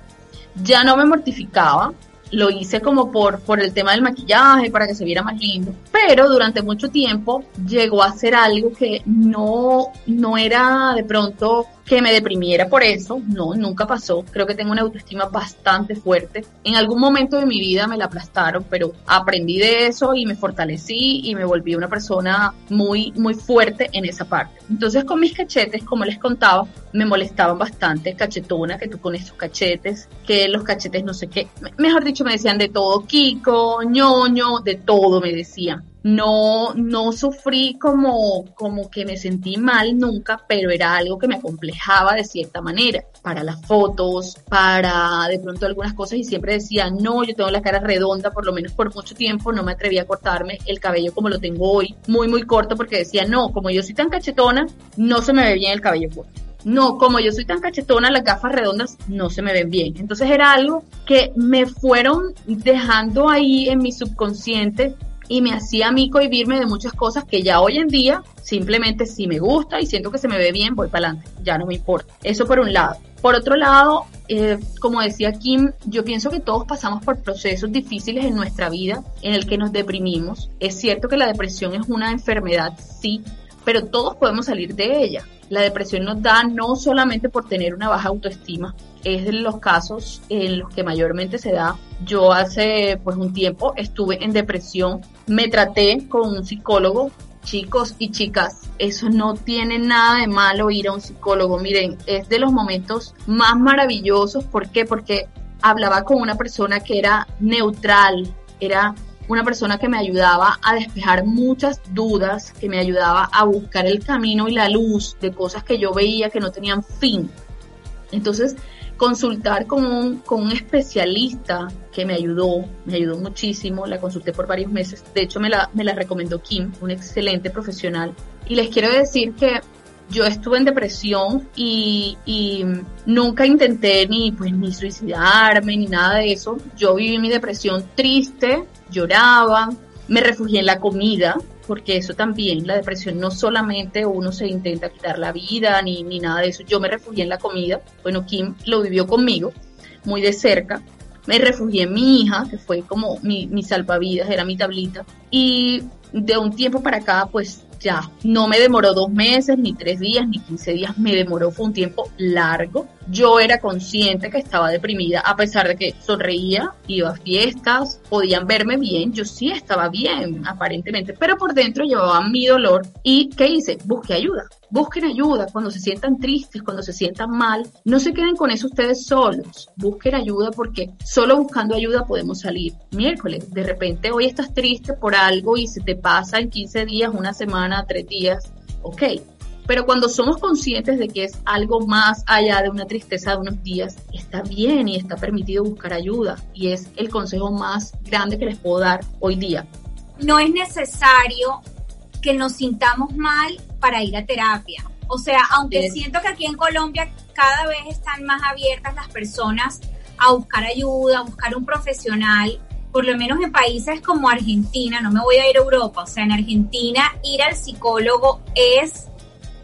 ya no me mortificaba, lo hice como por, por el tema del maquillaje, para que se viera más lindo. Pero durante mucho tiempo llegó a ser algo que no, no era de pronto que me deprimiera por eso, no, nunca pasó. Creo que tengo una autoestima bastante fuerte. En algún momento de mi vida me la aplastaron, pero aprendí de eso y me fortalecí y me volví una persona muy, muy fuerte en esa parte. Entonces con mis cachetes, como les contaba, me molestaban bastante, cachetona, que tú con esos cachetes, que los cachetes no sé qué. Mejor dicho, me decían de todo, Kiko, ñoño, de todo me decían no, no sufrí como, como que me sentí mal nunca, pero era algo que me acomplejaba de cierta manera, para las fotos, para de pronto algunas cosas y siempre decía, no, yo tengo la cara redonda, por lo menos por mucho tiempo no me atreví a cortarme el cabello como lo tengo hoy, muy, muy corto, porque decía, no, como yo soy tan cachetona, no se me ve bien el cabello corto. No, como yo soy tan cachetona, las gafas redondas no se me ven bien. Entonces era algo que me fueron dejando ahí en mi subconsciente y me hacía a mí cohibirme de muchas cosas que ya hoy en día simplemente si me gusta y siento que se me ve bien, voy para adelante, ya no me importa. Eso por un lado. Por otro lado, eh, como decía Kim, yo pienso que todos pasamos por procesos difíciles en nuestra vida en el que nos deprimimos. Es cierto que la depresión es una enfermedad, sí, pero todos podemos salir de ella. La depresión nos da no solamente por tener una baja autoestima, es de los casos en los que mayormente se da. Yo hace pues un tiempo estuve en depresión, me traté con un psicólogo. Chicos y chicas, eso no tiene nada de malo ir a un psicólogo. Miren, es de los momentos más maravillosos. ¿Por qué? Porque hablaba con una persona que era neutral, era una persona que me ayudaba a despejar muchas dudas, que me ayudaba a buscar el camino y la luz de cosas que yo veía que no tenían fin. Entonces, consultar con un, con un especialista que me ayudó, me ayudó muchísimo, la consulté por varios meses, de hecho me la, me la recomendó Kim, un excelente profesional. Y les quiero decir que yo estuve en depresión y, y, nunca intenté ni pues ni suicidarme ni nada de eso. Yo viví mi depresión triste, lloraba, me refugié en la comida, porque eso también, la depresión no solamente uno se intenta quitar la vida ni, ni nada de eso, yo me refugié en la comida, bueno, Kim lo vivió conmigo muy de cerca, me refugié en mi hija, que fue como mi, mi salvavidas, era mi tablita. Y de un tiempo para acá, pues ya, no me demoró dos meses, ni tres días, ni quince días, me demoró, fue un tiempo largo. Yo era consciente que estaba deprimida, a pesar de que sonreía, iba a fiestas, podían verme bien, yo sí estaba bien, aparentemente, pero por dentro llevaba mi dolor. ¿Y qué hice? Busqué ayuda. Busquen ayuda cuando se sientan tristes, cuando se sientan mal. No se queden con eso ustedes solos. Busquen ayuda porque solo buscando ayuda podemos salir. Miércoles, de repente hoy estás triste por algo y se te pasa en 15 días, una semana, tres días. Ok, pero cuando somos conscientes de que es algo más allá de una tristeza de unos días, está bien y está permitido buscar ayuda. Y es el consejo más grande que les puedo dar hoy día. No es necesario que nos sintamos mal para ir a terapia. O sea, aunque siento que aquí en Colombia cada vez están más abiertas las personas a buscar ayuda, a buscar un profesional, por lo menos en países como Argentina, no me voy a ir a Europa, o sea, en Argentina ir al psicólogo es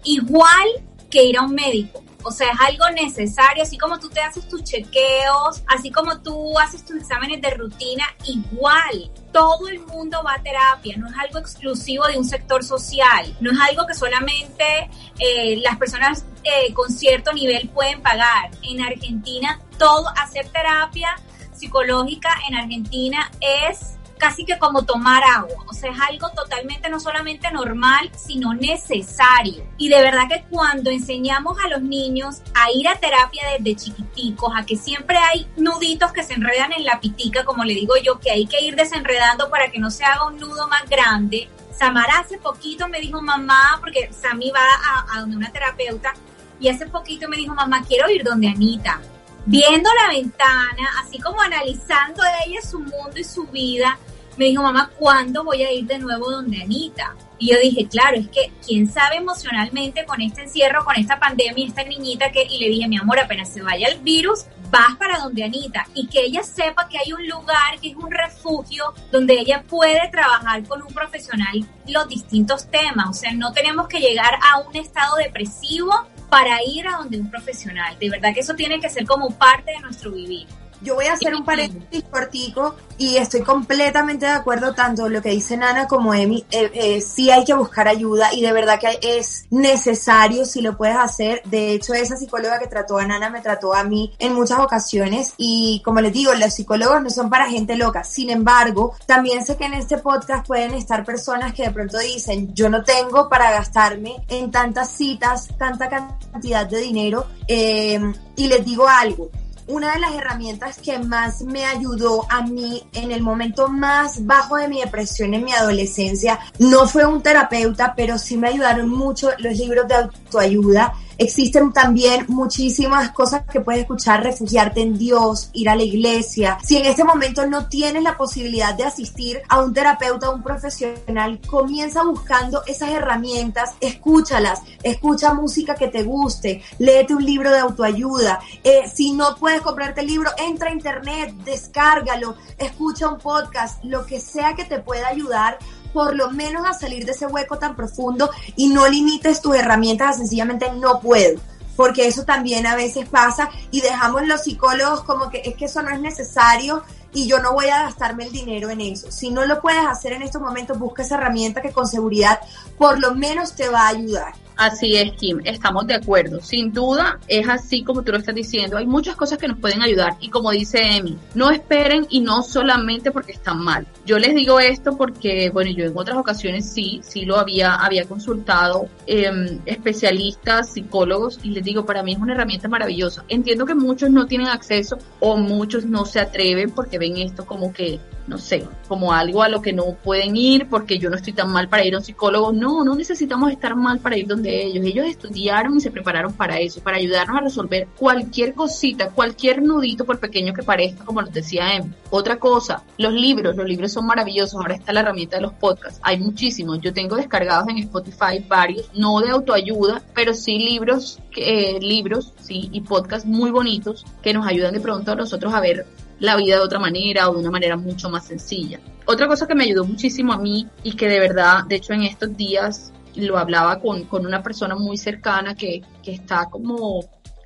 igual que ir a un médico. O sea, es algo necesario, así como tú te haces tus chequeos, así como tú haces tus exámenes de rutina, igual. Todo el mundo va a terapia, no es algo exclusivo de un sector social, no es algo que solamente eh, las personas eh, con cierto nivel pueden pagar. En Argentina, todo, hacer terapia psicológica en Argentina es casi que como tomar agua. O sea, es algo totalmente no solamente normal, sino necesario. Y de verdad que cuando enseñamos a los niños a ir a terapia desde chiquiticos, a que siempre hay nuditos que se enredan en la pitica, como le digo yo, que hay que ir desenredando para que no se haga un nudo más grande. Samara hace poquito me dijo mamá, porque Sami va a, a donde una terapeuta, y hace poquito me dijo mamá, quiero ir donde Anita viendo la ventana, así como analizando ella su mundo y su vida, me dijo, mamá, ¿cuándo voy a ir de nuevo donde Anita? Y yo dije, claro, es que quién sabe emocionalmente con este encierro, con esta pandemia, esta niñita que, y le dije, mi amor, apenas se vaya el virus, vas para donde Anita y que ella sepa que hay un lugar, que es un refugio donde ella puede trabajar con un profesional los distintos temas. O sea, no tenemos que llegar a un estado depresivo para ir a donde un profesional. De verdad que eso tiene que ser como parte de nuestro vivir. Yo voy a hacer un paréntesis cortico y estoy completamente de acuerdo tanto lo que dice Nana como Emi. Eh, eh, sí hay que buscar ayuda y de verdad que es necesario si lo puedes hacer. De hecho, esa psicóloga que trató a Nana me trató a mí en muchas ocasiones y como les digo, los psicólogos no son para gente loca. Sin embargo, también sé que en este podcast pueden estar personas que de pronto dicen, yo no tengo para gastarme en tantas citas, tanta cantidad de dinero. Eh, y les digo algo, una de las herramientas que más me ayudó a mí en el momento más bajo de mi depresión en mi adolescencia. No fue un terapeuta, pero sí me ayudaron mucho los libros de autoayuda Existen también muchísimas cosas que puedes escuchar, refugiarte en Dios, ir a la iglesia. Si en este momento no tienes la posibilidad de asistir a un terapeuta o un profesional, comienza buscando esas herramientas, escúchalas, escucha música que te guste, léete un libro de autoayuda. Eh, si no puedes comprarte el libro, entra a internet, descárgalo, escucha un podcast, lo que sea que te pueda ayudar por lo menos a salir de ese hueco tan profundo y no limites tus herramientas a sencillamente no puedo. Porque eso también a veces pasa y dejamos los psicólogos como que es que eso no es necesario y yo no voy a gastarme el dinero en eso. Si no lo puedes hacer en estos momentos, busca esa herramienta que con seguridad por lo menos te va a ayudar. Así es, Kim, estamos de acuerdo. Sin duda, es así como tú lo estás diciendo. Hay muchas cosas que nos pueden ayudar y como dice Emi, no esperen y no solamente porque están mal. Yo les digo esto porque, bueno, yo en otras ocasiones sí, sí lo había, había consultado em, especialistas, psicólogos y les digo, para mí es una herramienta maravillosa. Entiendo que muchos no tienen acceso o muchos no se atreven porque ven esto como que no sé, como algo a lo que no pueden ir porque yo no estoy tan mal para ir a un psicólogo. No, no necesitamos estar mal para ir donde ellos. Ellos estudiaron y se prepararon para eso, para ayudarnos a resolver cualquier cosita, cualquier nudito, por pequeño que parezca, como nos decía Em. Otra cosa, los libros, los libros son maravillosos. Ahora está la herramienta de los podcasts. Hay muchísimos. Yo tengo descargados en Spotify varios, no de autoayuda, pero sí libros, eh, libros, sí, y podcasts muy bonitos que nos ayudan de pronto a nosotros a ver la vida de otra manera o de una manera mucho más sencilla. Otra cosa que me ayudó muchísimo a mí y que de verdad, de hecho en estos días lo hablaba con, con una persona muy cercana que, está como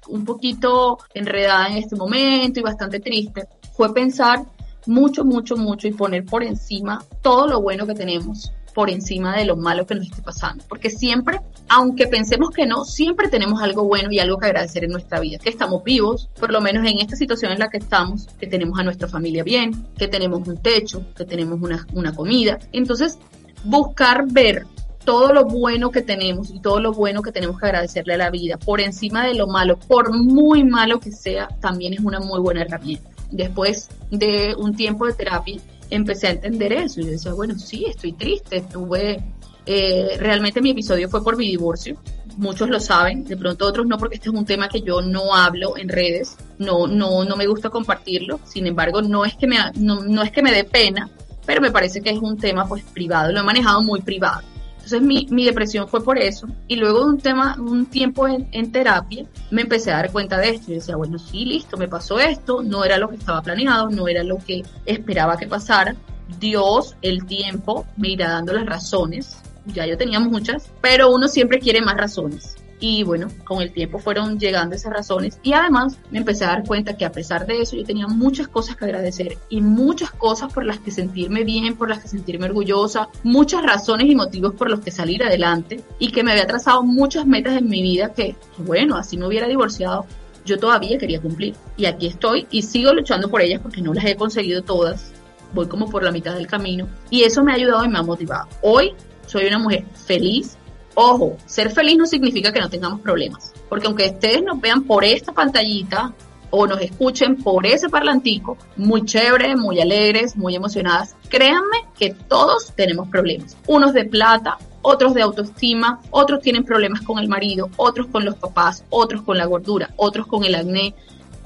un poquito enredada en este momento y bastante triste, fue pensar mucho, mucho, mucho y poner por encima todo lo bueno que tenemos por encima de lo malo que nos esté pasando. Porque siempre, aunque pensemos que no, siempre tenemos algo bueno y algo que agradecer en nuestra vida. Que estamos vivos, por lo menos en esta situación en la que estamos, que tenemos a nuestra familia bien, que tenemos un techo, que tenemos una, una comida. Entonces, buscar ver todo lo bueno que tenemos y todo lo bueno que tenemos que agradecerle a la vida por encima de lo malo, por muy malo que sea, también es una muy buena herramienta. Después de un tiempo de terapia, empecé a entender eso y decía, bueno, sí, estoy triste, estuve, eh, realmente mi episodio fue por mi divorcio, muchos lo saben, de pronto otros no, porque este es un tema que yo no hablo en redes, no, no, no me gusta compartirlo, sin embargo, no es que me, no, no es que me dé pena, pero me parece que es un tema pues privado, lo he manejado muy privado. Entonces mi, mi, depresión fue por eso. Y luego de un tema, un tiempo en, en, terapia, me empecé a dar cuenta de esto. Y decía, bueno, sí, listo, me pasó esto, no era lo que estaba planeado, no era lo que esperaba que pasara. Dios, el tiempo, me irá dando las razones. Ya yo tenía muchas, pero uno siempre quiere más razones. Y bueno, con el tiempo fueron llegando esas razones y además me empecé a dar cuenta que a pesar de eso yo tenía muchas cosas que agradecer y muchas cosas por las que sentirme bien, por las que sentirme orgullosa, muchas razones y motivos por los que salir adelante y que me había trazado muchas metas en mi vida que, bueno, así me hubiera divorciado, yo todavía quería cumplir. Y aquí estoy y sigo luchando por ellas porque no las he conseguido todas. Voy como por la mitad del camino y eso me ha ayudado y me ha motivado. Hoy soy una mujer feliz, Ojo, ser feliz no significa que no tengamos problemas, porque aunque ustedes nos vean por esta pantallita o nos escuchen por ese parlantico, muy chévere, muy alegres, muy emocionadas, créanme que todos tenemos problemas. Unos de plata, otros de autoestima, otros tienen problemas con el marido, otros con los papás, otros con la gordura, otros con el acné,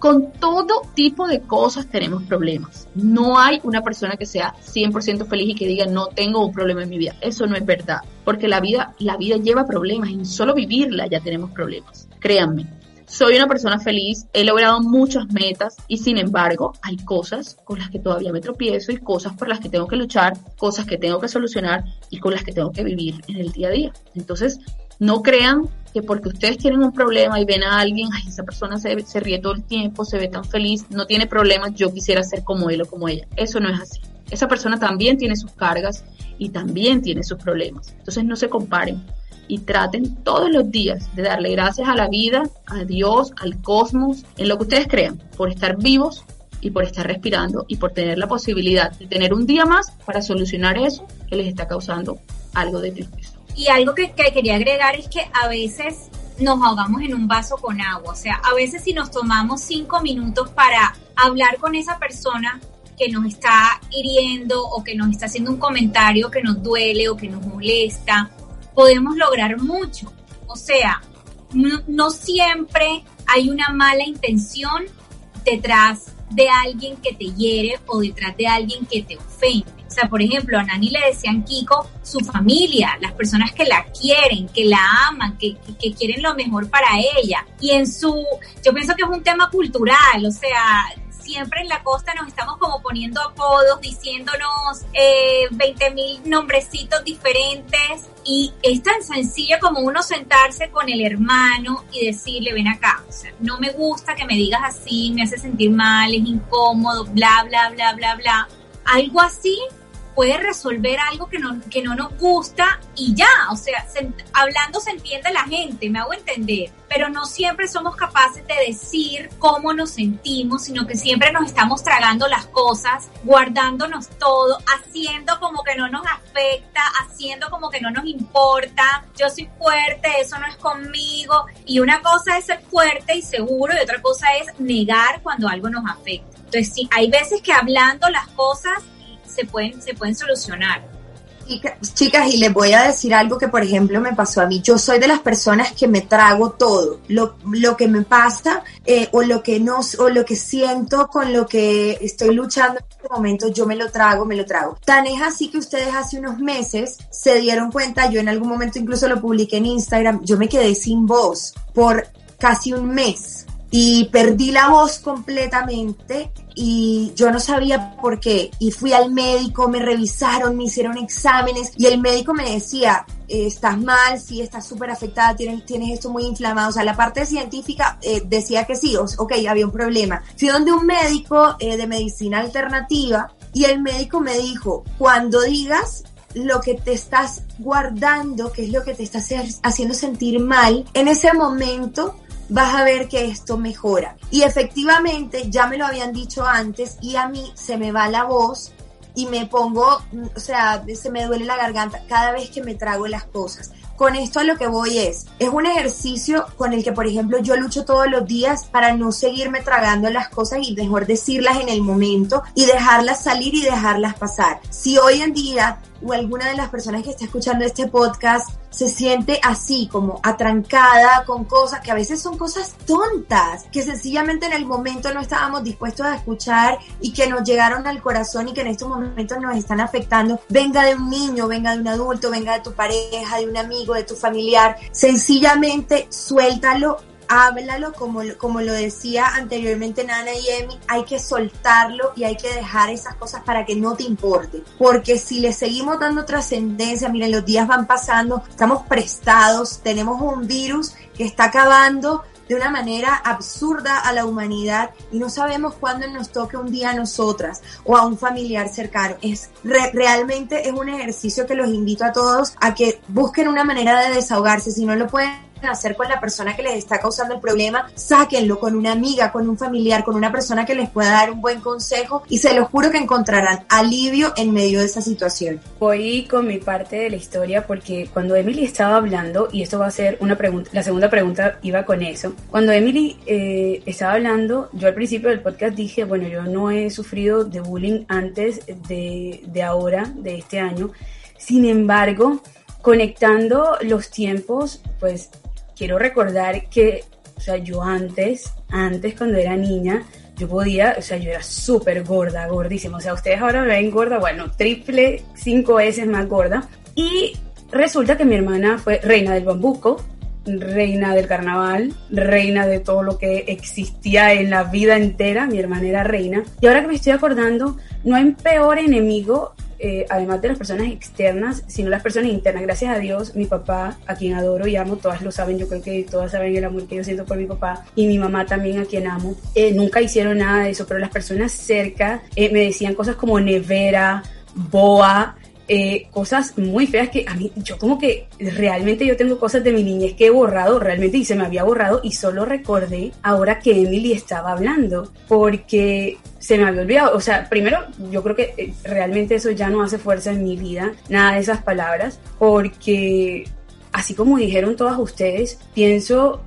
con todo tipo de cosas tenemos problemas. No hay una persona que sea 100% feliz y que diga no tengo un problema en mi vida. Eso no es verdad, porque la vida la vida lleva problemas y solo vivirla ya tenemos problemas. Créanme. Soy una persona feliz, he logrado muchas metas y sin embargo hay cosas con las que todavía me tropiezo y cosas por las que tengo que luchar, cosas que tengo que solucionar y con las que tengo que vivir en el día a día. Entonces, no crean que porque ustedes tienen un problema y ven a alguien, ay, esa persona se, se ríe todo el tiempo, se ve tan feliz, no tiene problemas, yo quisiera ser como él o como ella. Eso no es así. Esa persona también tiene sus cargas y también tiene sus problemas. Entonces no se comparen y traten todos los días de darle gracias a la vida, a Dios, al cosmos, en lo que ustedes crean, por estar vivos y por estar respirando y por tener la posibilidad de tener un día más para solucionar eso que les está causando algo de tristeza. Y algo que, que, quería agregar es que a veces nos ahogamos en un vaso con agua. O sea, a veces si nos tomamos cinco minutos para hablar con esa persona que nos está hiriendo o que nos está haciendo un comentario que nos duele o que nos molesta, podemos lograr mucho. O sea, no, no siempre hay una mala intención detrás de alguien que te hiere o detrás de alguien que te ofende. Sea, por ejemplo, a Nani le decían Kiko, su familia, las personas que la quieren, que la aman, que, que, que, quieren lo mejor para ella. Y en su, yo pienso que es un tema cultural, o sea, siempre en la costa nos estamos como poniendo apodos, diciéndonos eh, 20 mil nombrecitos diferentes y es tan sencillo como uno sentarse con el hermano y decirle, ven acá, o sea, no me gusta que me digas así, me hace sentir mal, es incómodo, bla, bla, bla, bla, bla. Algo así puede resolver algo que no, que no nos gusta y ya, o sea, se, hablando se entiende la gente, me hago entender, pero no siempre somos capaces de decir cómo nos sentimos, sino que siempre nos estamos tragando las cosas, guardándonos todo, haciendo como que no nos afecta, haciendo como que no nos importa, yo soy fuerte, eso no es conmigo, y una cosa es ser fuerte y seguro y otra cosa es negar cuando algo nos afecta. Entonces, sí, hay veces que hablando las cosas se pueden, se pueden solucionar. Chicas, y les voy a decir algo que, por ejemplo, me pasó a mí. Yo soy de las personas que me trago todo. Lo, lo que me pasa eh, o lo que no, o lo que siento con lo que estoy luchando en este momento, yo me lo trago, me lo trago. Tan es así que ustedes hace unos meses se dieron cuenta, yo en algún momento incluso lo publiqué en Instagram, yo me quedé sin voz por casi un mes y perdí la voz completamente y yo no sabía por qué. Y fui al médico, me revisaron, me hicieron exámenes y el médico me decía, eh, estás mal, sí, estás súper afectada, tienes, tienes esto muy inflamado. O sea, la parte científica eh, decía que sí, ok, había un problema. Fui donde un médico eh, de medicina alternativa y el médico me dijo, cuando digas lo que te estás guardando, que es lo que te está haciendo sentir mal, en ese momento vas a ver que esto mejora. Y efectivamente, ya me lo habían dicho antes y a mí se me va la voz y me pongo, o sea, se me duele la garganta cada vez que me trago las cosas. Con esto a lo que voy es, es un ejercicio con el que, por ejemplo, yo lucho todos los días para no seguirme tragando las cosas y mejor decirlas en el momento y dejarlas salir y dejarlas pasar. Si hoy en día o alguna de las personas que está escuchando este podcast se siente así, como atrancada con cosas que a veces son cosas tontas, que sencillamente en el momento no estábamos dispuestos a escuchar y que nos llegaron al corazón y que en estos momentos nos están afectando, venga de un niño, venga de un adulto, venga de tu pareja, de un amigo, de tu familiar, sencillamente suéltalo háblalo, como, como lo decía anteriormente Nana y Emi, hay que soltarlo y hay que dejar esas cosas para que no te importe. Porque si le seguimos dando trascendencia, miren, los días van pasando, estamos prestados, tenemos un virus que está acabando de una manera absurda a la humanidad y no sabemos cuándo nos toque un día a nosotras o a un familiar cercano. Es realmente es un ejercicio que los invito a todos a que busquen una manera de desahogarse. Si no lo pueden hacer con la persona que les está causando el problema, sáquenlo con una amiga, con un familiar, con una persona que les pueda dar un buen consejo y se los juro que encontrarán alivio en medio de esa situación. Voy con mi parte de la historia porque cuando Emily estaba hablando, y esto va a ser una pregunta, la segunda pregunta iba con eso, cuando Emily eh, estaba hablando, yo al principio del podcast dije, bueno, yo no he sufrido de bullying antes de, de ahora, de este año, sin embargo, conectando los tiempos, pues quiero recordar que, o sea, yo antes, antes cuando era niña, yo podía, o sea, yo era súper gorda, gordísima. O sea, ustedes ahora me ven gorda, bueno, triple, cinco veces más gorda. Y resulta que mi hermana fue reina del bambuco, reina del carnaval, reina de todo lo que existía en la vida entera. Mi hermana era reina. Y ahora que me estoy acordando, no hay peor enemigo eh, además de las personas externas, sino las personas internas. Gracias a Dios, mi papá, a quien adoro y amo, todas lo saben, yo creo que todas saben el amor que yo siento por mi papá, y mi mamá también, a quien amo, eh, nunca hicieron nada de eso, pero las personas cerca eh, me decían cosas como nevera, boa, eh, cosas muy feas que a mí, yo como que realmente yo tengo cosas de mi niñez que he borrado realmente y se me había borrado y solo recordé ahora que Emily estaba hablando porque se me había olvidado. O sea, primero yo creo que eh, realmente eso ya no hace fuerza en mi vida, nada de esas palabras, porque así como dijeron todas ustedes, pienso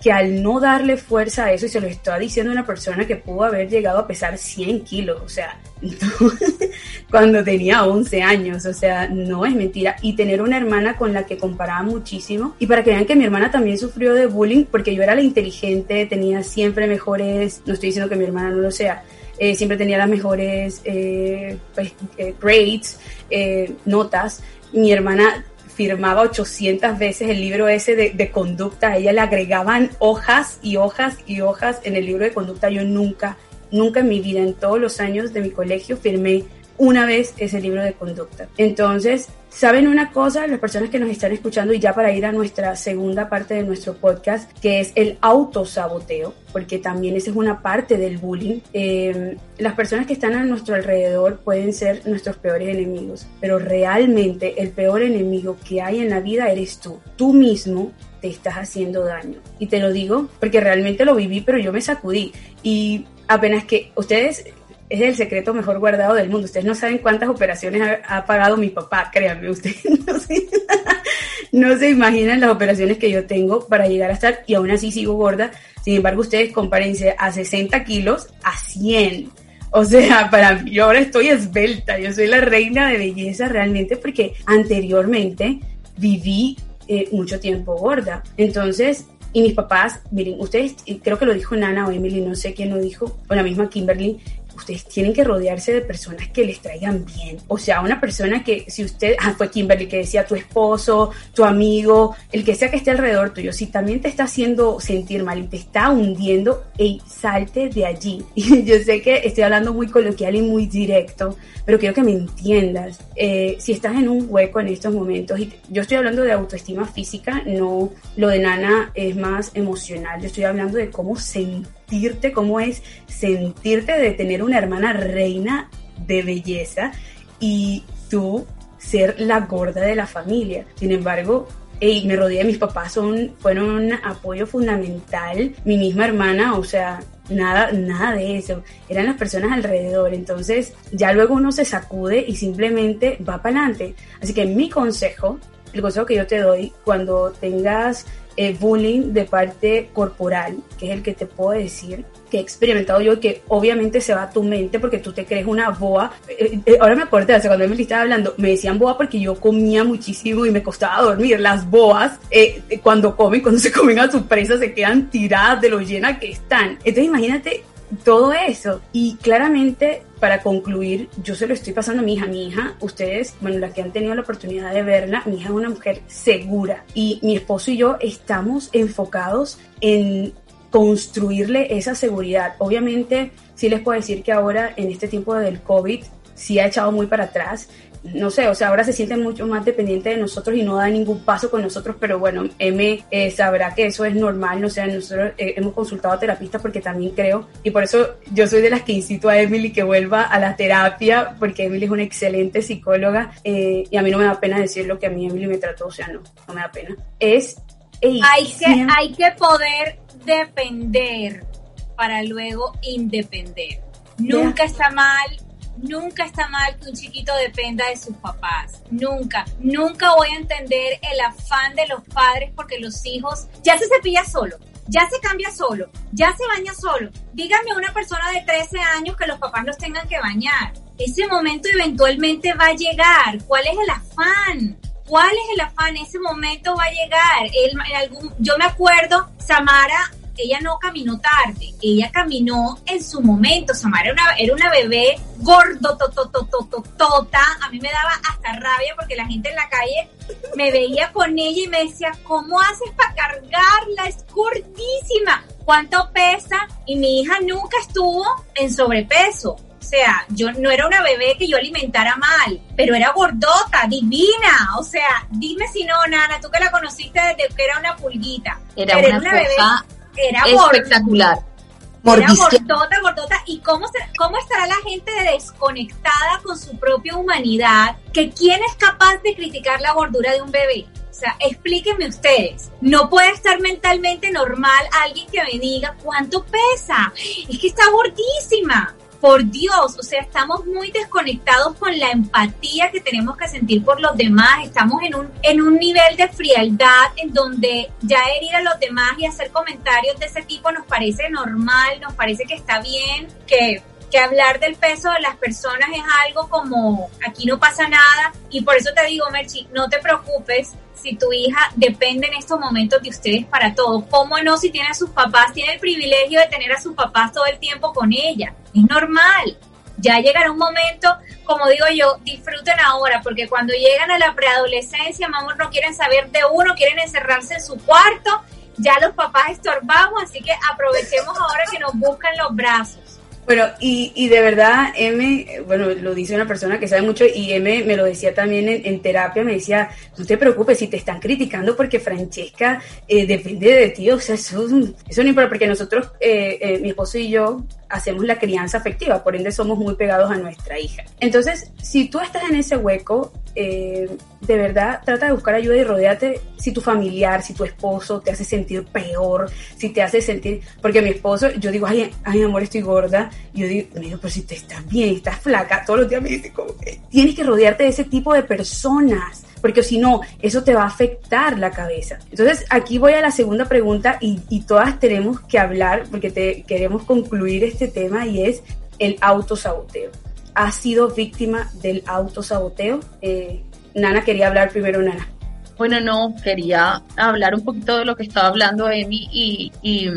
que al no darle fuerza a eso, y se lo está diciendo una persona que pudo haber llegado a pesar 100 kilos, o sea, cuando tenía 11 años, o sea, no es mentira. Y tener una hermana con la que comparaba muchísimo. Y para que vean que mi hermana también sufrió de bullying, porque yo era la inteligente, tenía siempre mejores, no estoy diciendo que mi hermana no lo sea, eh, siempre tenía las mejores eh, pues, eh, grades, notas. Mi hermana firmaba 800 veces el libro ese de, conducta, a ella le agregaban hojas y hojas y hojas en el libro de conducta, yo nunca, nunca en mi vida, en todos los años de mi colegio, firmé una vez ese libro de conducta. Entonces, ¿saben una cosa? Las personas que nos están escuchando y ya para ir a nuestra segunda parte de nuestro podcast, que es el autosaboteo, porque también esa es una parte del bullying. Eh, las personas que están a nuestro alrededor pueden ser nuestros peores enemigos, pero realmente el peor enemigo que hay en la vida eres tú. Tú mismo te estás haciendo daño. Y te lo digo porque realmente lo viví, pero yo me sacudí. Y apenas que ustedes es el secreto mejor guardado del mundo. Ustedes no saben cuántas operaciones ha, pagado mi papá, créanme, ustedes no se, imaginan las operaciones que yo tengo para llegar a estar y aún así sigo gorda. Sin embargo, ustedes compárense a 60 kilos a 100. O sea, para mí, yo ahora estoy esbelta, yo soy la reina de belleza realmente porque anteriormente viví eh, mucho tiempo gorda. Entonces, y mis papás, miren, ustedes, creo que lo dijo Nana o Emily, no sé quién lo dijo, o la misma Kimberly, ustedes tienen que rodearse de personas que les traigan bien. O sea, una persona que, si usted, ah, fue Kimberly que decía tu esposo, tu amigo, el que sea que esté alrededor tuyo, si también te está haciendo sentir mal y te está hundiendo, ey, salte de allí. Y yo sé que estoy hablando muy coloquial y muy directo, pero quiero que me entiendas. Eh, si estás en un hueco en estos momentos, y yo estoy hablando de autoestima física, no lo de Nana es más emocional, yo estoy hablando de cómo sentirte, cómo es sentirte de tener una hermana reina de belleza y tú ser la gorda de la familia. Sin embargo, y me rodeé, mis papás son, fueron un apoyo fundamental, mi misma hermana, o sea, nada, nada de eso, eran las personas alrededor, entonces ya luego uno se sacude y simplemente va para adelante. Así que mi consejo, el consejo que yo te doy cuando tengas eh, bullying de parte corporal, que es el que te puedo decir, que he experimentado yo, que obviamente se va a tu mente porque tú te crees una boa. Eh, eh, ahora me acuerdo, o cuando me estaba hablando, me decían boa porque yo comía muchísimo y me costaba dormir. Las boas, cuando comen, cuando se comen a su presa, se quedan tiradas de lo llena que están. Entonces imagínate todo eso. Y claramente, para concluir, yo se lo estoy pasando a mi hija. Mi hija, ustedes, bueno, las que han tenido la oportunidad de verla, mi hija es una mujer segura. Y mi esposo y yo estamos enfocados en construirle esa seguridad. Obviamente, sí les puedo decir que ahora, en este tiempo del COVID, sí ha echado muy para atrás no sé, o sea, ahora se siente mucho más dependiente de nosotros y no da ningún paso con nosotros, pero bueno, M eh, sabrá que eso es normal, no sé, nosotros eh, hemos consultado a terapistas porque también creo, y por eso yo soy de las que incito a Emily que vuelva a la terapia, porque Emily es una excelente psicóloga eh, y a mí no me da pena decir lo que a mí Emily me trató, o sea, no, no me da pena. Es... hay, que, hay que poder depender para luego independer. Nunca está mal Nunca está mal que un chiquito dependa de sus papás. Nunca. Nunca voy a entender el afán de los padres porque los hijos ya se cepilla solo. Ya se cambia solo, ya se baña solo. Díganme a una persona de 13 años que los papás los tengan que bañar. Ese momento eventualmente va a llegar. ¿Cuál es el afán? ¿Cuál es el afán? Ese momento va a llegar. yo me acuerdo, Samara ella no caminó tarde, ella caminó en su momento. Samara era una, era una bebé gordo, tota. A mí me daba hasta rabia porque la gente en la calle me veía con ella y me decía, ¿cómo haces para cargarla? Es gordísima. ¿Cuánto pesa? Y mi hija nunca estuvo en sobrepeso. O sea, yo no era una bebé que yo alimentara mal, pero era gordota, divina. O sea, dime si no, Nana, tú que la conociste desde que era una pulguita. Era una, bebé era espectacular. Era gordota, gordota. ¿Y cómo, cómo estará la gente desconectada con su propia humanidad? Que quién es capaz de criticar la gordura de un bebé? O sea, explíquenme ustedes. No puede estar mentalmente normal alguien que me diga cuánto pesa. Es que está gordísima por Dios, o sea, estamos muy desconectados con la empatía que tenemos que sentir por los demás, estamos en un, en un nivel de frialdad en donde ya herir a los demás y hacer comentarios de ese tipo nos parece normal, nos parece que está bien, que que hablar del peso de las personas es algo como aquí no pasa nada y por eso te digo Merchi, no te preocupes si tu hija depende en estos momentos de ustedes para todo. ¿Cómo no si tiene a sus papás? Tiene el privilegio de tener a sus papás todo el tiempo con ella. Es normal. Ya llegará un momento, como digo yo, disfruten ahora, porque cuando llegan a la preadolescencia, mamá, no quieren saber de uno, quieren encerrarse en su cuarto. Ya los papás estorbamos, así que aprovechemos ahora que nos buscan los brazos. Bueno, y, y de verdad, M, bueno, lo dice una persona que sabe mucho y M me lo decía también en, terapia, me decía, no te preocupes si te están criticando porque Francesca eh, depende de ti, o sea, eso, eso no importa, porque nosotros, eh, eh, mi esposo y yo, hacemos la crianza afectiva, por ende somos muy pegados a nuestra hija. Entonces, si tú estás en ese hueco, eh, de verdad trata de buscar ayuda y rodeate si tu familiar, si tu esposo te hace sentir peor, si te hace sentir, porque mi esposo, yo digo, ay, ay amor, estoy gorda, yo digo, mira, pero si te estás bien, estás flaca, todos los días me dice como tienes que rodearte de ese tipo de personas porque si no, eso te va a afectar la cabeza. Entonces, aquí voy a la segunda pregunta y, todas tenemos que hablar, porque te, queremos concluir este tema y es el autosaboteo. ¿Has sido víctima del autosaboteo? Eh, Nana quería hablar primero, Nana. Bueno, no, quería hablar un poquito de lo que estaba hablando Emi y, y,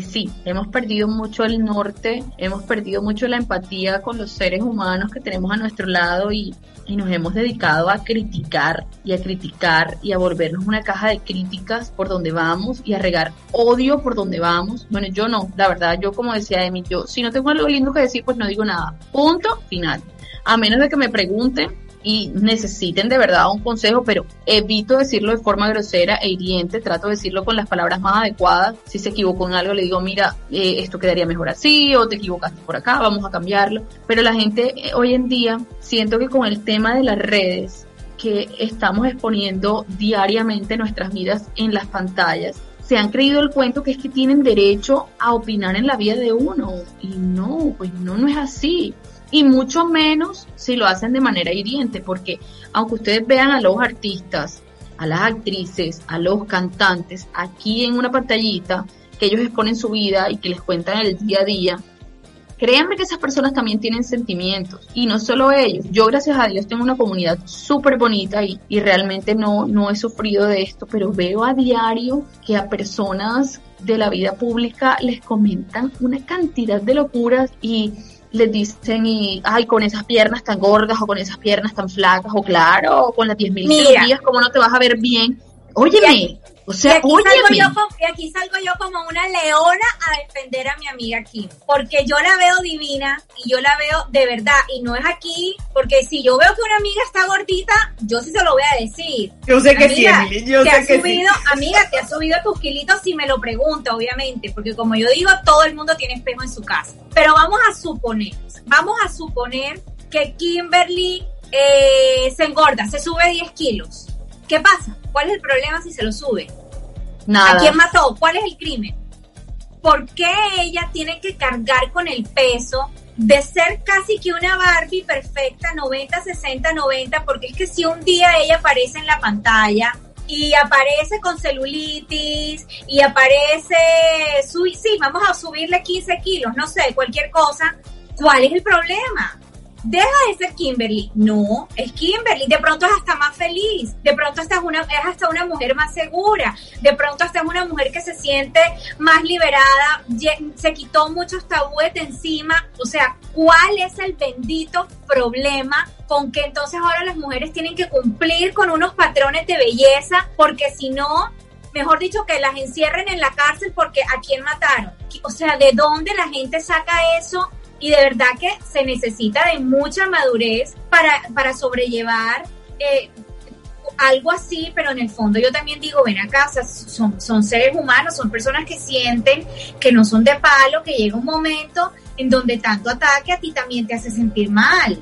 sí, hemos perdido mucho el norte, hemos perdido mucho la empatía con los seres humanos que tenemos a nuestro lado y, y nos hemos dedicado a criticar y a criticar y a volvernos una caja de críticas por donde vamos y a regar odio por donde vamos. Bueno, yo no, la verdad, yo como decía Emi, yo si no tengo algo lindo que decir, pues no digo nada. Punto final. A menos de que me pregunten y necesiten de verdad un consejo, pero evito decirlo de forma grosera e hiriente, trato de decirlo con las palabras más adecuadas. Si se equivocó en algo, le digo, mira, eh, esto quedaría mejor así, o te equivocaste por acá, vamos a cambiarlo. Pero la gente eh, hoy en día, siento que con el tema de las redes, que estamos exponiendo diariamente nuestras vidas en las pantallas, se han creído el cuento que es que tienen derecho a opinar en la vida de uno. Y no, pues no, no es así y mucho menos si lo hacen de manera hiriente, porque aunque ustedes vean a los artistas, a las actrices, a los cantantes, aquí en una pantallita, que ellos exponen su vida y que les cuentan el día a día, créanme que esas personas también tienen sentimientos y no solo ellos. Yo gracias a Dios tengo una comunidad súper bonita y, y realmente no, no he sufrido de esto, pero veo a diario que a personas de la vida pública les comentan una cantidad de locuras y les dicen y, ay, con esas piernas tan gordas o con esas piernas tan flacas o claro, o con las 10.000 cirugías, ¿cómo no te vas a ver bien? Óyeme, o sea, aquí, salgo yo como, y aquí salgo yo como una leona a defender a mi amiga Kim, porque yo la veo divina y yo la veo de verdad y no es aquí, porque si yo veo que una amiga está gordita, yo sí se lo voy a decir. Yo sé que sí, Emily, yo sé que subido, Amiga, te has subido tus kilitos si me lo pregunta, obviamente, porque como yo digo, todo el mundo tiene espejo en su casa. Pero vamos a suponer, vamos a suponer que Kimberly eh, se engorda, se sube 10 kilos. ¿Qué pasa? ¿Cuál es el problema si se lo sube? Nada. ¿A quién mató? ¿Cuál es el crimen? ¿Por qué ella tiene que cargar con el peso de ser casi que una Barbie perfecta, 90, 60, 90? Porque es que si un día ella aparece en la pantalla y aparece con celulitis y aparece, sí, vamos a subirle 15 kilos, no sé, cualquier cosa, ¿cuál es el problema? Deja de ser Kimberly. No, es Kimberly. De pronto es hasta más feliz. De pronto hasta una, es hasta una mujer más segura. De pronto hasta es una mujer que se siente más liberada. Se quitó muchos tabúes de encima. O sea, ¿cuál es el bendito problema con que entonces ahora las mujeres tienen que cumplir con unos patrones de belleza? Porque si no, mejor dicho, que las encierren en la cárcel porque a quién mataron. O sea, ¿de dónde la gente saca eso? Y de verdad que se necesita de mucha madurez para, para sobrellevar eh, algo así, pero en el fondo yo también digo, ven acá, son, son seres humanos, son personas que sienten que no son de palo, que llega un momento en donde tanto ataque a ti también te hace sentir mal.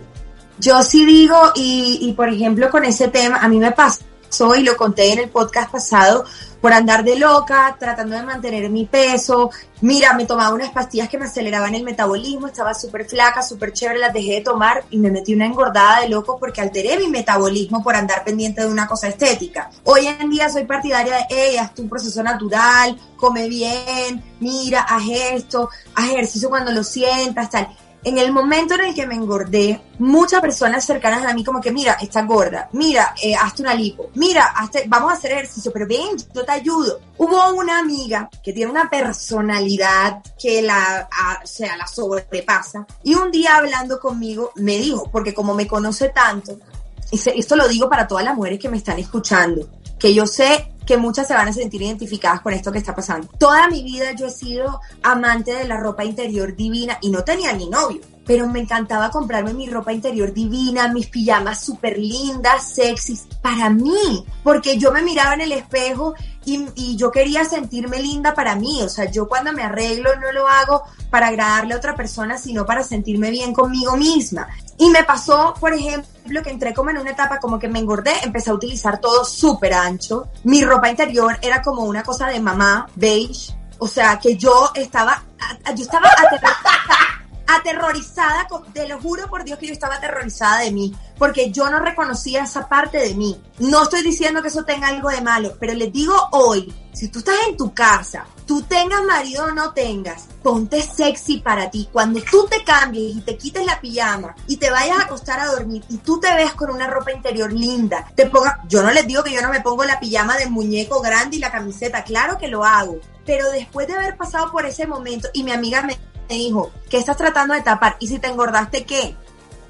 Yo sí digo, y, y por ejemplo con ese tema, a mí me pasó y lo conté en el podcast pasado, por andar de loca, tratando de mantener mi peso. Mira, me tomaba unas pastillas que me aceleraban el metabolismo, estaba súper flaca, súper chévere, las dejé de tomar y me metí una engordada de loco porque alteré mi metabolismo por andar pendiente de una cosa estética. Hoy en día soy partidaria de, hey, haz tu proceso natural, come bien, mira, haz esto, haz ejercicio cuando lo sientas, tal en el momento en el que me engordé, muchas personas cercanas a mí como que, mira, estás gorda, mira, eh, hazte una lipo, mira, vamos a hacer ejercicio, pero ven, yo te ayudo. Hubo una amiga que tiene una personalidad que la, o sea, la sobrepasa y un día hablando conmigo me dijo, porque como me conoce tanto, y esto lo digo para todas las mujeres que me están escuchando, que yo sé que muchas se van a sentir identificadas con esto que está pasando. Toda mi vida yo he sido amante de la ropa interior divina y no tenía ni novio, pero me encantaba comprarme mi ropa interior divina, mis pijamas súper lindas, sexys, para mí, porque yo me miraba en el espejo y, yo quería sentirme linda para mí, o sea, yo cuando me arreglo no lo hago para agradarle a otra persona, sino para sentirme bien conmigo misma. Y me pasó, por ejemplo, que entré como en una etapa como que me engordé, empecé a utilizar todo súper ancho. Mi ropa interior era como una cosa de mamá, beige. O sea, que yo estaba, yo estaba aterrorizada, te lo juro por Dios que yo estaba aterrorizada de mí, porque yo no reconocía esa parte de mí. No estoy diciendo que eso tenga algo de malo, pero les digo hoy, si tú estás en tu casa, tú tengas marido o no tengas, ponte sexy para ti. Cuando tú te cambies y te quites la pijama y te vayas a acostar a dormir y tú te ves con una ropa interior linda, te ponga, yo no les digo que yo no me pongo la pijama de muñeco grande y la camiseta, claro que lo hago, pero después de haber pasado por ese momento y mi amiga me dijo, ¿qué estás tratando de tapar? ¿Y si te engordaste qué?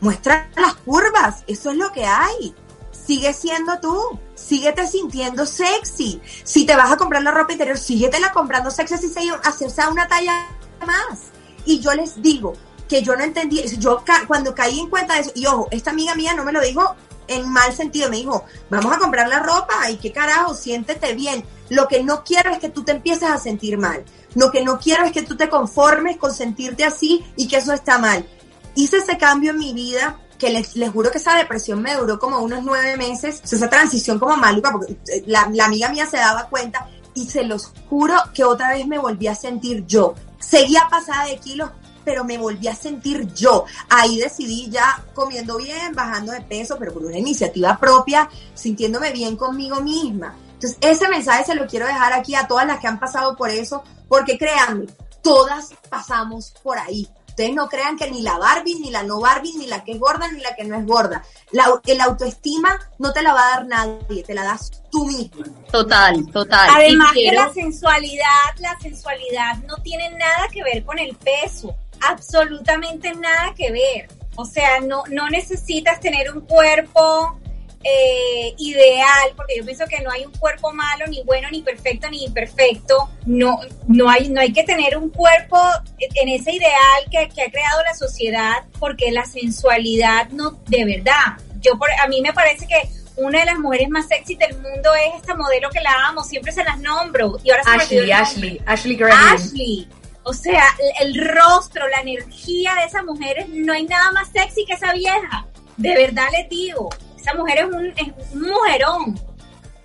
Muestra las curvas, eso es lo que hay. Sigue siendo tú, síguete sintiendo sexy. Si te vas a comprar la ropa interior, síguetela comprando sexy si se hacerse una talla más. Y yo les digo que yo no entendí, yo cuando caí en cuenta de eso, y ojo, esta amiga mía no me lo dijo en mal sentido, me dijo, vamos a comprar la ropa y qué carajo, siéntete bien. Lo que no quiero es que tú te empieces a sentir mal. Lo que no quiero es que tú te conformes con sentirte así y que eso está mal. Hice ese cambio en mi vida que les, les juro que esa depresión me duró como unos nueve meses, esa transición como maluca, porque eh, la, la amiga mía se daba cuenta y se los juro que otra vez me volví a sentir yo. Seguía pasada de kilos, pero me volví a sentir yo. Ahí decidí ya comiendo bien, bajando de peso, pero por una iniciativa propia, sintiéndome bien conmigo misma. Entonces, ese mensaje se lo quiero dejar aquí a todas las que han pasado por eso, porque créanme, todas pasamos por ahí. Ustedes no crean que ni la Barbie, ni la no Barbie, ni la que es gorda, ni la que no es gorda. La, el autoestima no te la va a dar nadie, te la das tú misma. Total, total. Además que la sensualidad, la sensualidad no tiene nada que ver con el peso, absolutamente nada que ver. O sea, no, no necesitas tener un cuerpo eh, ideal, porque yo pienso que no hay un cuerpo malo, ni bueno, ni perfecto, ni imperfecto. No, no, hay, no hay que tener un cuerpo en ese ideal que, que ha creado la sociedad, porque la sensualidad no, de verdad. Yo por, a mí me parece que una de las mujeres más sexy del mundo es esta modelo que la amo, siempre se las nombro. Y ahora Ashley, Ashley, Ashley Ashley. O sea, el, el, rostro, la energía de esas mujeres, no hay nada más sexy que esa vieja. De verdad les digo. Esa mujer es un, es un mujerón.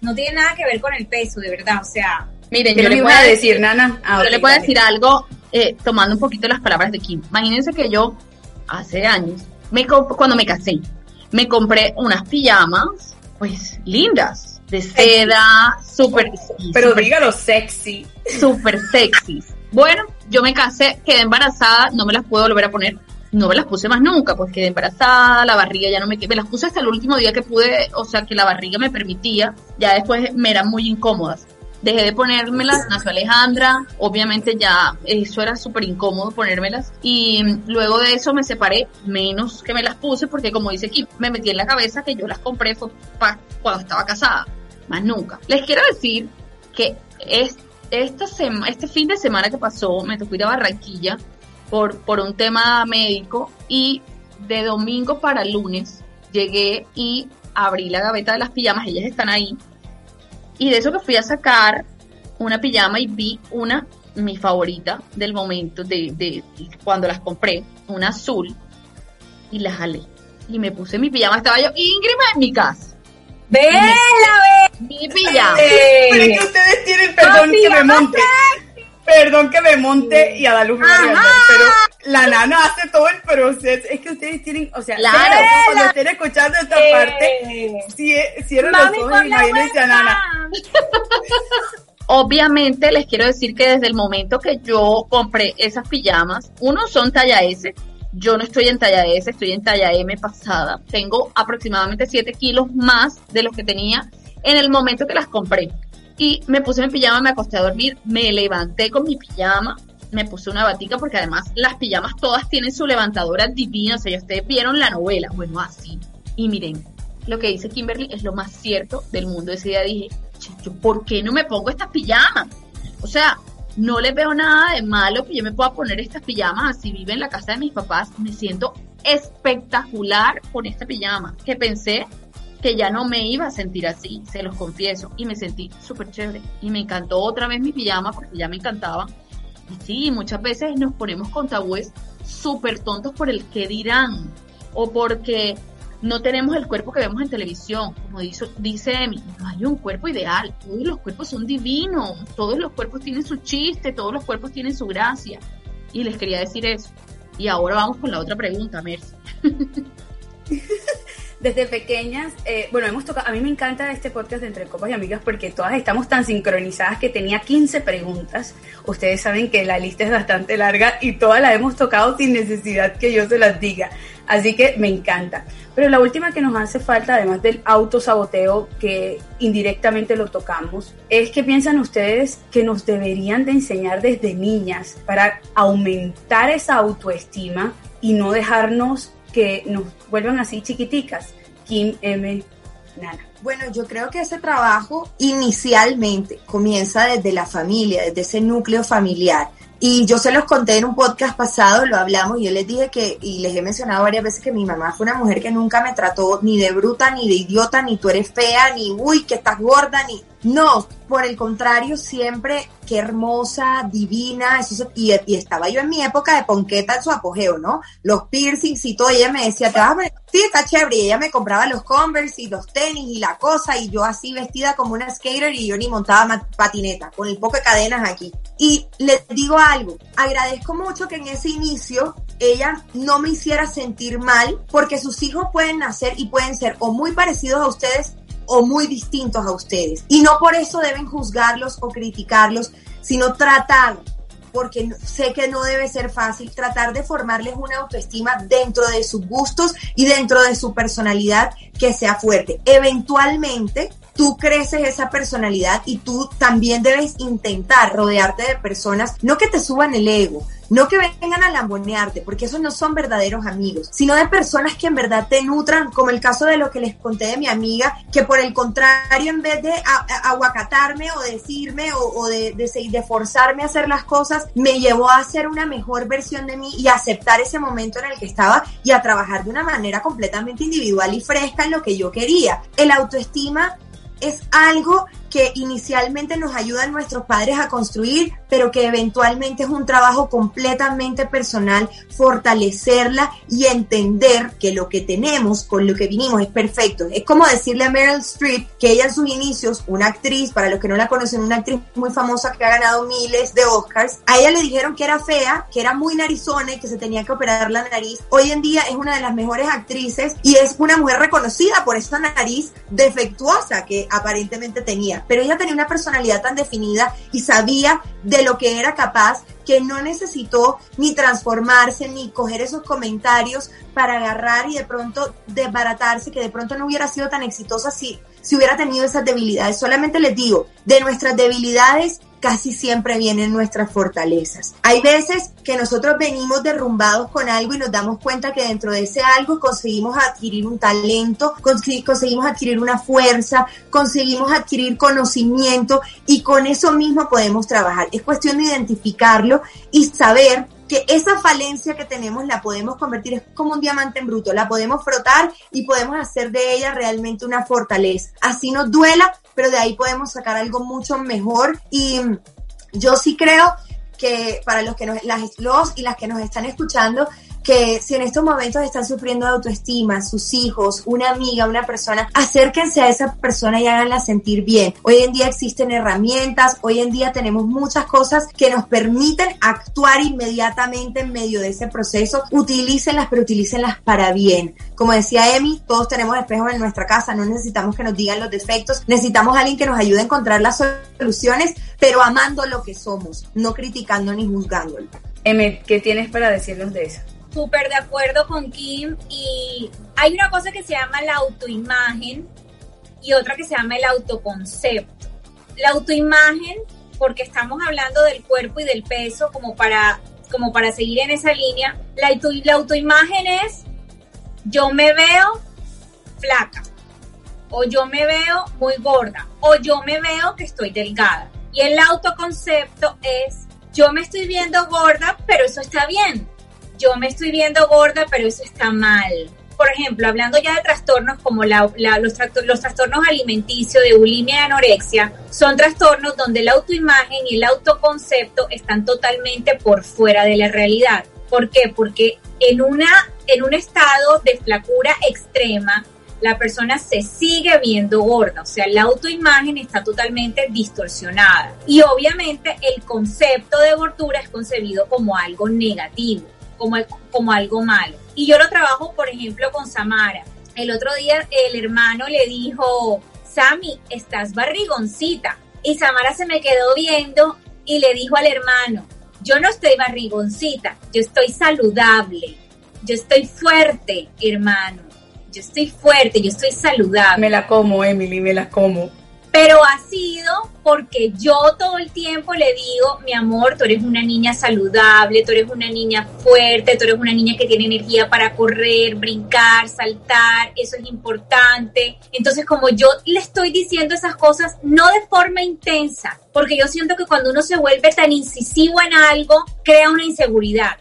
No tiene nada que ver con el peso, de verdad. O sea. Miren, yo le voy a decir, Nana. Ah, yo le puedo decir algo eh, tomando un poquito las palabras de Kim. Imagínense que yo, hace años, me cuando me casé, me compré unas pijamas, pues lindas, de seda, súper. Pero dígalo sexy. Súper sexy. Bueno, yo me casé, quedé embarazada, no me las puedo volver a poner no me las puse más nunca, pues quedé embarazada, la barriga ya no me... Me las puse hasta el último día que pude, o sea, que la barriga me permitía, ya después me eran muy incómodas. Dejé de ponérmelas, nació Alejandra, obviamente ya eso era súper incómodo ponérmelas y luego de eso me separé, menos que me las puse porque como dice Kim, me metí en la cabeza que yo las compré fue cuando estaba casada, más nunca. Les quiero decir que es, esta este fin de semana que pasó me tocó ir a Barranquilla por, por un tema médico y de domingo para lunes llegué y abrí la gaveta de las pijamas, ellas están ahí. Y de eso que fui a sacar una pijama y vi una, mi favorita del momento, de, de cuando las compré, una azul, y la jalé. Y me puse mi pijama, estaba yo íngrima en mi casa. ¡Vela, ve! Mi pijama. Pero es que ustedes tienen, perdón que me monte. Perdón que me monte y a la luz me pero la nana hace todo el proceso. Es que ustedes tienen, o sea, claro, cuando estén escuchando esta parte, si, cierran los ojos, imagínense a nana. Obviamente les quiero decir que desde el momento que yo compré esas pijamas, uno son talla S, yo no estoy en talla S, estoy en talla M pasada. Tengo aproximadamente 7 kilos más de los que tenía en el momento que las compré y me puse mi pijama, me acosté a dormir, me levanté con mi pijama, me puse una batica porque además las pijamas todas tienen su levantadora divina, o sea, ya ustedes vieron la novela, bueno, así. Y miren, lo que dice Kimberly es lo más cierto del mundo. Ese día dije, ¿por qué no me pongo estas pijamas? O sea, no le veo nada de malo que yo me pueda poner estas pijamas así vive en la casa de mis papás. Me siento espectacular con esta pijama que pensé que ya no me iba a sentir así, se los confieso, y me sentí súper chévere. Y me encantó otra vez mi pijama porque ya me encantaba. Y sí, muchas veces nos ponemos con tabúes súper tontos por el que dirán o porque no tenemos el cuerpo que vemos en televisión. Como dice, dice Emi, no hay un cuerpo ideal, todos los cuerpos son divinos, todos los cuerpos tienen su chiste, todos los cuerpos tienen su gracia. Y les quería decir eso, Y ahora vamos con la otra pregunta, Mercy. Desde pequeñas, eh, bueno, hemos tocado, a mí me encanta este podcast de Entre Copas y Amigas porque todas estamos tan sincronizadas que tenía 15 preguntas. Ustedes saben que la lista es bastante larga y todas las hemos tocado sin necesidad que yo se las diga. Así que me encanta. Pero la última que nos hace falta, además del autosaboteo que indirectamente lo tocamos, es que piensan ustedes que nos deberían de enseñar desde niñas para aumentar esa autoestima y no dejarnos que nos vuelvan así chiquiticas. Kim M. Nana. Bueno, yo creo que ese trabajo inicialmente comienza desde la familia, desde ese núcleo familiar. Y yo se los conté en un podcast pasado, lo hablamos, y yo les dije que, y les he mencionado varias veces que mi mamá fue una mujer que nunca me trató ni de bruta, ni de idiota, ni tú eres fea, ni uy, que estás gorda, ni... No, por el contrario, siempre qué hermosa, divina, eso, y, y, estaba yo en mi época de ponqueta en su apogeo, ¿no? Los piercings y todo, ella me decía, te vas a poner, sí, está chévere, y ella me compraba los Converse y los tenis y la cosa, y yo así vestida como una skater y yo ni montaba patineta, con el poco de cadenas aquí. Y les digo algo, agradezco mucho que en ese inicio ella no me hiciera sentir mal, porque sus hijos pueden nacer y pueden ser o muy parecidos a ustedes o muy distintos a ustedes. Y no por eso deben juzgarlos o criticarlos, sino tratar, porque sé que no debe ser fácil, tratar de formarles una autoestima dentro de sus gustos y dentro de su personalidad que sea fuerte. Eventualmente, tú creces esa personalidad y tú también debes intentar rodearte de personas, no que te suban el ego, no que vengan a lambonearte, porque esos no son verdaderos amigos, sino de personas que en verdad te nutran, como el caso de lo que les conté de mi amiga, que por el contrario, en vez de aguacatarme o decirme o, de, de, forzarme a hacer las cosas, me llevó a ser una mejor versión de mí y aceptar ese momento en el que estaba y a trabajar de una manera completamente individual y fresca en lo que yo quería. El autoestima es algo que inicialmente nos ayudan nuestros padres a construir, pero que eventualmente es un trabajo completamente personal, fortalecerla y entender que lo que tenemos con lo que vinimos es perfecto. Es como decirle a Meryl Streep que ella en sus inicios, una actriz, para los que no la conocen, una actriz muy famosa que ha ganado miles de Oscars, a ella le dijeron que era fea, que era muy narizona y que se tenía que operar la nariz. Hoy en día es una de las mejores actrices y es una mujer reconocida por esa nariz defectuosa que aparentemente tenía pero ella tenía una personalidad tan definida y sabía de lo que era capaz que no necesitó ni transformarse ni coger esos comentarios para agarrar y de pronto desbaratarse, que de pronto no hubiera sido tan exitosa si, si hubiera tenido esas debilidades. Solamente les digo, de nuestras debilidades casi siempre vienen nuestras fortalezas. Hay veces que nosotros venimos derrumbados con algo y nos damos cuenta que dentro de ese algo conseguimos adquirir un talento, conseguimos adquirir una fuerza, conseguimos adquirir conocimiento y con eso mismo podemos trabajar. Es cuestión de identificarlo y saber que esa falencia que tenemos la podemos convertir, es como un diamante en bruto, la podemos frotar y podemos hacer de ella realmente una fortaleza. Así nos duela, pero de ahí podemos sacar algo mucho mejor. Y yo sí creo que para los que nos, las, los y las que nos están escuchando, que si en estos momentos están sufriendo de autoestima, sus hijos, una amiga, una persona, acérquense a esa persona y háganla sentir bien. Hoy en día existen herramientas, hoy en día tenemos muchas cosas que nos permiten actuar inmediatamente en medio de ese proceso. Utilícenlas, pero utilícenlas para bien. Como decía Emi, todos tenemos espejos en nuestra casa, no necesitamos que nos digan los defectos, necesitamos a alguien que nos ayude a encontrar las soluciones, pero amando lo que somos, no criticando ni juzgándolo. Emi, ¿qué tienes para decirnos de eso? Súper de acuerdo con Kim y hay una cosa que se llama la autoimagen y otra que se llama el autoconcepto. La autoimagen, porque estamos hablando del cuerpo y del peso como para, como para seguir en esa línea, la, la autoimagen es yo me veo flaca o yo me veo muy gorda o yo me veo que estoy delgada. Y el autoconcepto es yo me estoy viendo gorda, pero eso está bien yo me estoy viendo gorda, pero eso está mal. Por ejemplo, hablando ya de trastornos como los, los trastornos alimenticios de bulimia y anorexia, son trastornos donde la autoimagen y el autoconcepto están totalmente por fuera de la realidad. ¿Por qué? Porque en, una, en un estado de flacura extrema, la persona se sigue viendo gorda, o sea, la autoimagen está totalmente distorsionada. Y obviamente el concepto de gordura es concebido como algo negativo. Como, como algo malo. Y yo lo trabajo, por ejemplo, con Samara. El otro día el hermano le dijo, Sammy, estás barrigoncita. Y Samara se me quedó viendo y le dijo al hermano, yo no estoy barrigoncita, yo estoy saludable, yo estoy fuerte, hermano, yo estoy fuerte, yo estoy saludable. Me la como, Emily, me la como pero ha sido porque yo todo el tiempo le digo, mi amor, tú eres una niña saludable, tú eres una niña fuerte, tú eres una niña que tiene energía para correr, brincar, saltar, eso es importante. Entonces, como yo le estoy diciendo esas cosas, no de forma intensa, porque yo siento que cuando uno se vuelve tan incisivo en algo, crea una inseguridad.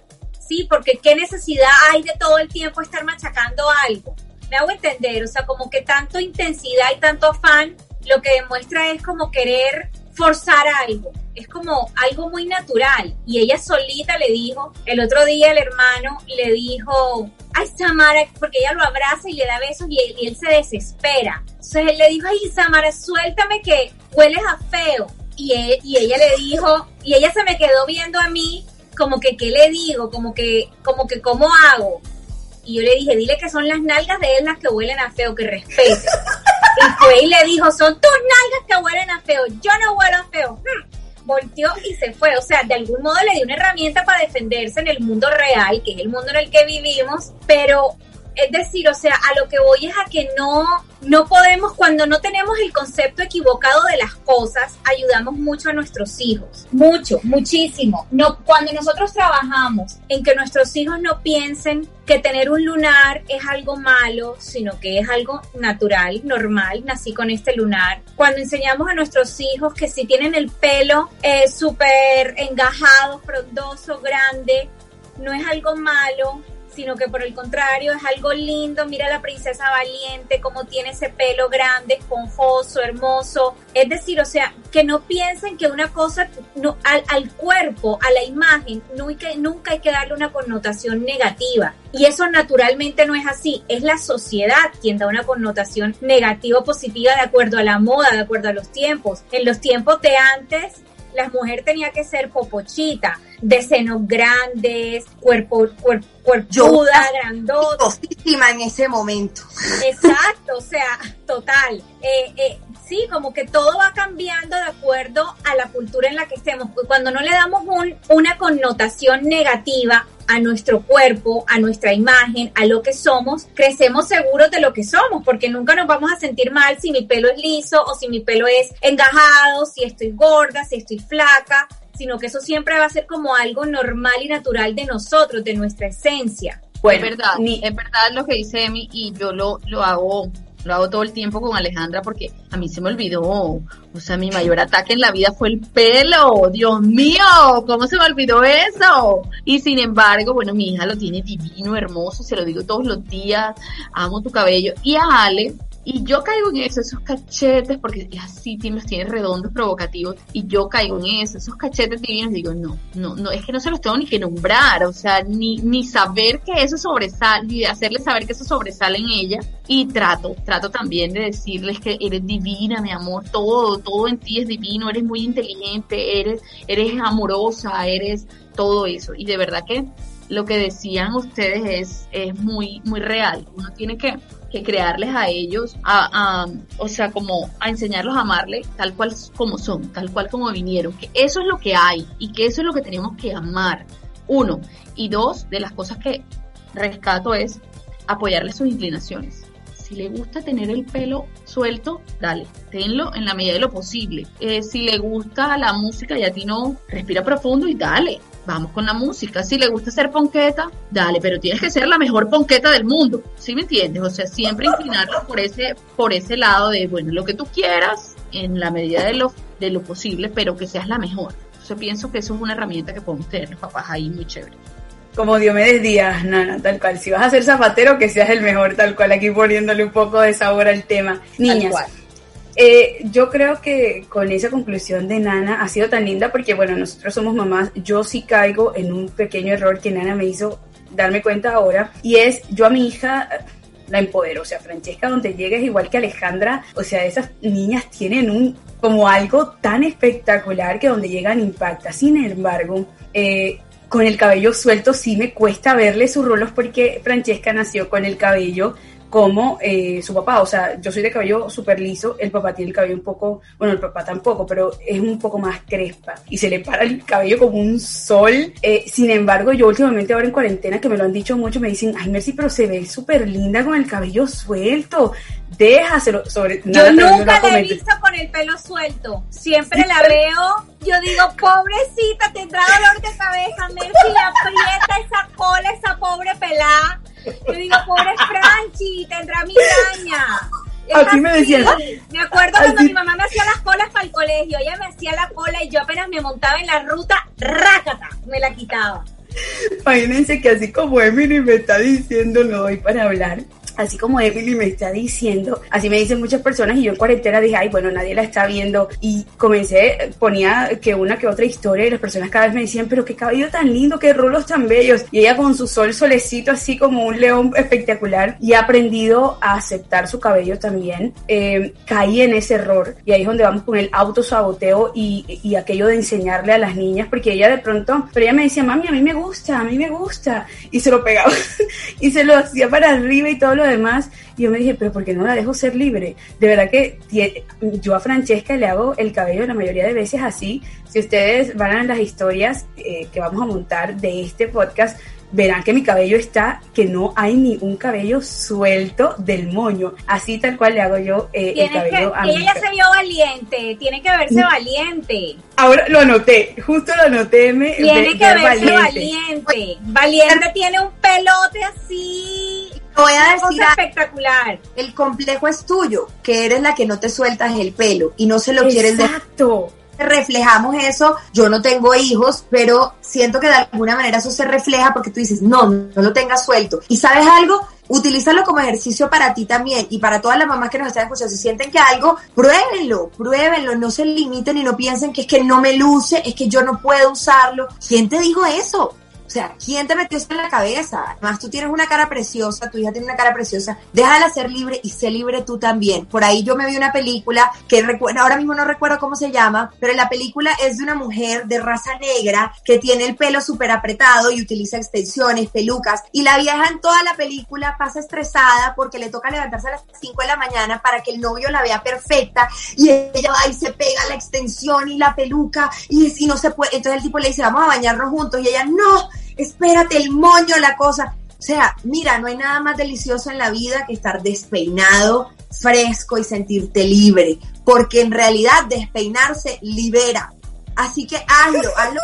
Sí, porque qué necesidad hay de todo el tiempo estar machacando algo. Me hago entender, o sea, como que tanto intensidad y tanto afán lo que demuestra es como querer forzar algo. Es como algo muy natural. Y ella solita le dijo, el otro día el hermano le dijo, ay Samara, porque ella lo abraza y le da besos y él, se desespera. Entonces él le dijo, ay Samara, suéltame que hueles a feo. Y, e, y ella le dijo, y ella se me quedó viendo a mí como que, ¿qué le digo? Como que, como que, ¿cómo hago? Y yo le dije, dile que son las nalgas de él las que huelen a feo, que respete. Y fue y le dijo, son tus nalgas que huelen a feo, yo no huelo a feo. Hmm. Volteó y se fue. O sea, de algún modo le dio una herramienta para defenderse en el mundo real, que es el mundo en el que vivimos, pero es decir, o sea, a lo que voy es a que no, no podemos, cuando no tenemos el concepto equivocado de las cosas, ayudamos mucho a nuestros hijos. Mucho, muchísimo. No, cuando nosotros trabajamos en que nuestros hijos no piensen que tener un lunar es algo malo, sino que es algo natural, normal, nací con este lunar. Cuando enseñamos a nuestros hijos que si tienen el pelo eh, súper engajado, frondoso, grande, no es algo malo, sino que por el contrario es algo lindo. Mira la princesa valiente, cómo tiene ese pelo grande, esponjoso, hermoso. Es decir, o sea, que no piensen que una cosa, no, al, cuerpo, a la imagen, nunca, nunca hay que darle una connotación negativa. Y eso naturalmente no es así. Es la sociedad quien da una connotación negativa o positiva de acuerdo a la moda, de acuerdo a los tiempos. En los tiempos de antes, la mujer tenía que ser popochita, de senos grandes, cuerpo, cuerpo, cuerpuda, grandota. en ese momento. Exacto, o sea, total. Eh, eh, sí, como que todo va cambiando de acuerdo a la cultura en la que estemos. Cuando no le damos un, una connotación negativa a nuestro cuerpo, a nuestra imagen, a lo que somos, crecemos seguros de lo que somos, porque nunca nos vamos a sentir mal si mi pelo es liso o si mi pelo es engajado, si estoy gorda, si estoy flaca, sino que eso siempre va a ser como algo normal y natural de nosotros, de nuestra esencia. Bueno, es verdad, es verdad lo que dice Emi y yo lo, lo hago lo hago todo el tiempo con Alejandra porque a mí se me olvidó. O sea, mi mayor ataque en la vida fue el pelo. Dios mío, ¿cómo se me olvidó eso? Y sin embargo, bueno, mi hija lo tiene divino, hermoso, se lo digo todos los días. Amo tu cabello. Y a Ale, y yo caigo en eso, esos cachetes, porque así los tiene redondos, provocativos, y yo caigo en eso, esos cachetes divinos, digo, no, no, no, es que no se los tengo ni que nombrar, o sea, ni, ni saber que eso sobresale, ni hacerle saber que eso sobresale en ella, y trato, trato también de decirles que eres divina, mi amor, todo, todo en ti es divino, eres muy inteligente, eres, eres amorosa, eres todo eso, y de verdad que lo que decían ustedes es, es muy, muy real, uno tiene que que crearles a ellos, a, o sea, como a enseñarlos a amarle tal cual como son, tal cual como vinieron, que eso es lo que hay y que eso es lo que tenemos que amar. Uno. Y dos, de las cosas que rescato es apoyarle sus inclinaciones. Si le gusta tener el pelo suelto, dale, tenlo en la medida de lo posible. Eh, si le gusta la música y a ti no, respira profundo y dale vamos con la música. Si le gusta hacer ponqueta, dale, pero tienes que ser la mejor ponqueta del mundo. ¿Sí me entiendes? O sea, siempre inclinarlo por ese, por ese lado de, bueno, lo que tú quieras, en la medida de lo, de lo posible, pero que seas la mejor. Entonces pienso que eso es una herramienta que podemos tener los papás ahí muy chévere. Como Diomedes Díaz, Nana, tal cual. Si vas a ser zapatero, que seas el mejor, tal cual. Aquí poniéndole un poco de sabor al tema. Niñas, eh, yo creo que con esa conclusión de Nana ha sido tan linda porque, bueno, nosotros somos mamás, yo sí caigo en un pequeño error que Nana me hizo darme cuenta ahora y es yo a mi hija la empodero, o sea, Francesca donde llega es igual que Alejandra, o sea, esas niñas tienen un como algo tan espectacular que donde llegan impacta. Sin embargo, eh, con el cabello suelto sí me cuesta verle sus rolos porque Francesca nació con el cabello como eh, su papá. O sea, yo soy de cabello súper liso, el papá tiene el cabello un poco, bueno, el papá tampoco, pero es un poco más crespa y se le para el cabello como un sol. Eh, sin embargo, yo últimamente ahora en cuarentena, que me lo han dicho mucho, me dicen, ay, Mercy, pero se ve súper linda con el cabello suelto. Déjaselo sobre. Yo nunca la he visto con el pelo suelto. Siempre la veo. Yo digo, pobrecita, tendrá dolor de cabeza. Mercy aprieta esa cola, esa pobre pelada. Yo digo, pobre Franchi, tendrá migraña. Así me decían. Me acuerdo cuando mi mamá me hacía las colas para el colegio. Ella me hacía la cola y yo apenas me montaba en la ruta, rácata, me la quitaba. Imagínense que así como Emily me está diciendo, no doy para hablar así como Emily me está diciendo, así me dicen muchas personas y yo en cuarentena dije, ay, bueno, nadie la está viendo y comencé, ponía que una que otra historia y las personas cada vez me decían, pero qué cabello tan lindo, qué rulos tan bellos y ella con su sol solecito así como un león espectacular y ha aprendido a aceptar su cabello también, eh, caí en ese error y ahí es donde vamos con el autosaboteo y, y aquello de enseñarle a las niñas porque ella de pronto, pero ella me decía, mami, a mí me gusta, a mí me gusta y se lo pegaba y se lo hacía para arriba y todo lo demás. Y yo me dije, pero ¿por qué no la dejo ser libre? De verdad que yo a Francesca le hago el cabello la mayoría de veces así. Si ustedes van a las historias eh, que vamos a montar de este podcast, verán que mi cabello está, que no hay ni un cabello suelto del moño. Así tal cual le hago yo eh, el cabello a Ella ya se vio valiente, tiene que verse mm. valiente. Ahora lo anoté, justo lo anoté. Me, tiene que verse valiente. Valiente tiene un pelote así voy a decir espectacular. El complejo es tuyo, que eres la que no te sueltas el pelo y no se lo quieres dejar. Exacto. Reflejamos eso, yo no tengo hijos, pero siento que de alguna manera eso se refleja porque tú dices, no, no lo tengas suelto. ¿Y sabes algo? Utilízalo como ejercicio para ti también y para todas las mamás que nos están escuchando. Si sienten que algo, pruébenlo, pruébenlo, no se limiten y no piensen que es que no me luce, es que yo no puedo usarlo. ¿Quién te dijo eso? O sea, ¿quién te metió esto en la cabeza? Además, tú tienes una cara preciosa, tu hija tiene una cara preciosa. Déjala ser libre y sé libre tú también. Por ahí yo me vi una película que ahora mismo no recuerdo cómo se llama, pero la película es de una mujer de raza negra que tiene el pelo súper apretado y utiliza extensiones, pelucas. Y la vieja en toda la película pasa estresada porque le toca levantarse a las 5 de la mañana para que el novio la vea perfecta. Y ella va y se pega la extensión y la peluca y, y no se puede. Entonces el tipo le dice, vamos a bañarnos juntos. Y ella, no espérate el moño, la cosa. O sea, mira, no hay nada más delicioso en la vida que estar despeinado, fresco y sentirte libre, porque en realidad despeinarse libera. Así que hazlo, hazlo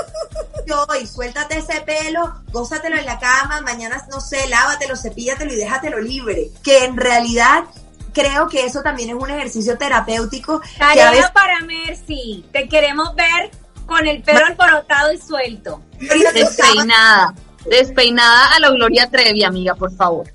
hoy, suéltate ese pelo, gózatelo en la cama, mañana, no sé, lávatelo, cepíllatelo y déjatelo libre. Que en realidad creo que eso también es un ejercicio terapéutico. Tarea para Mercy, te queremos ver con el pelo alborotado y suelto. Despeinada, despeinada a la Gloria Trevi, amiga, por favor.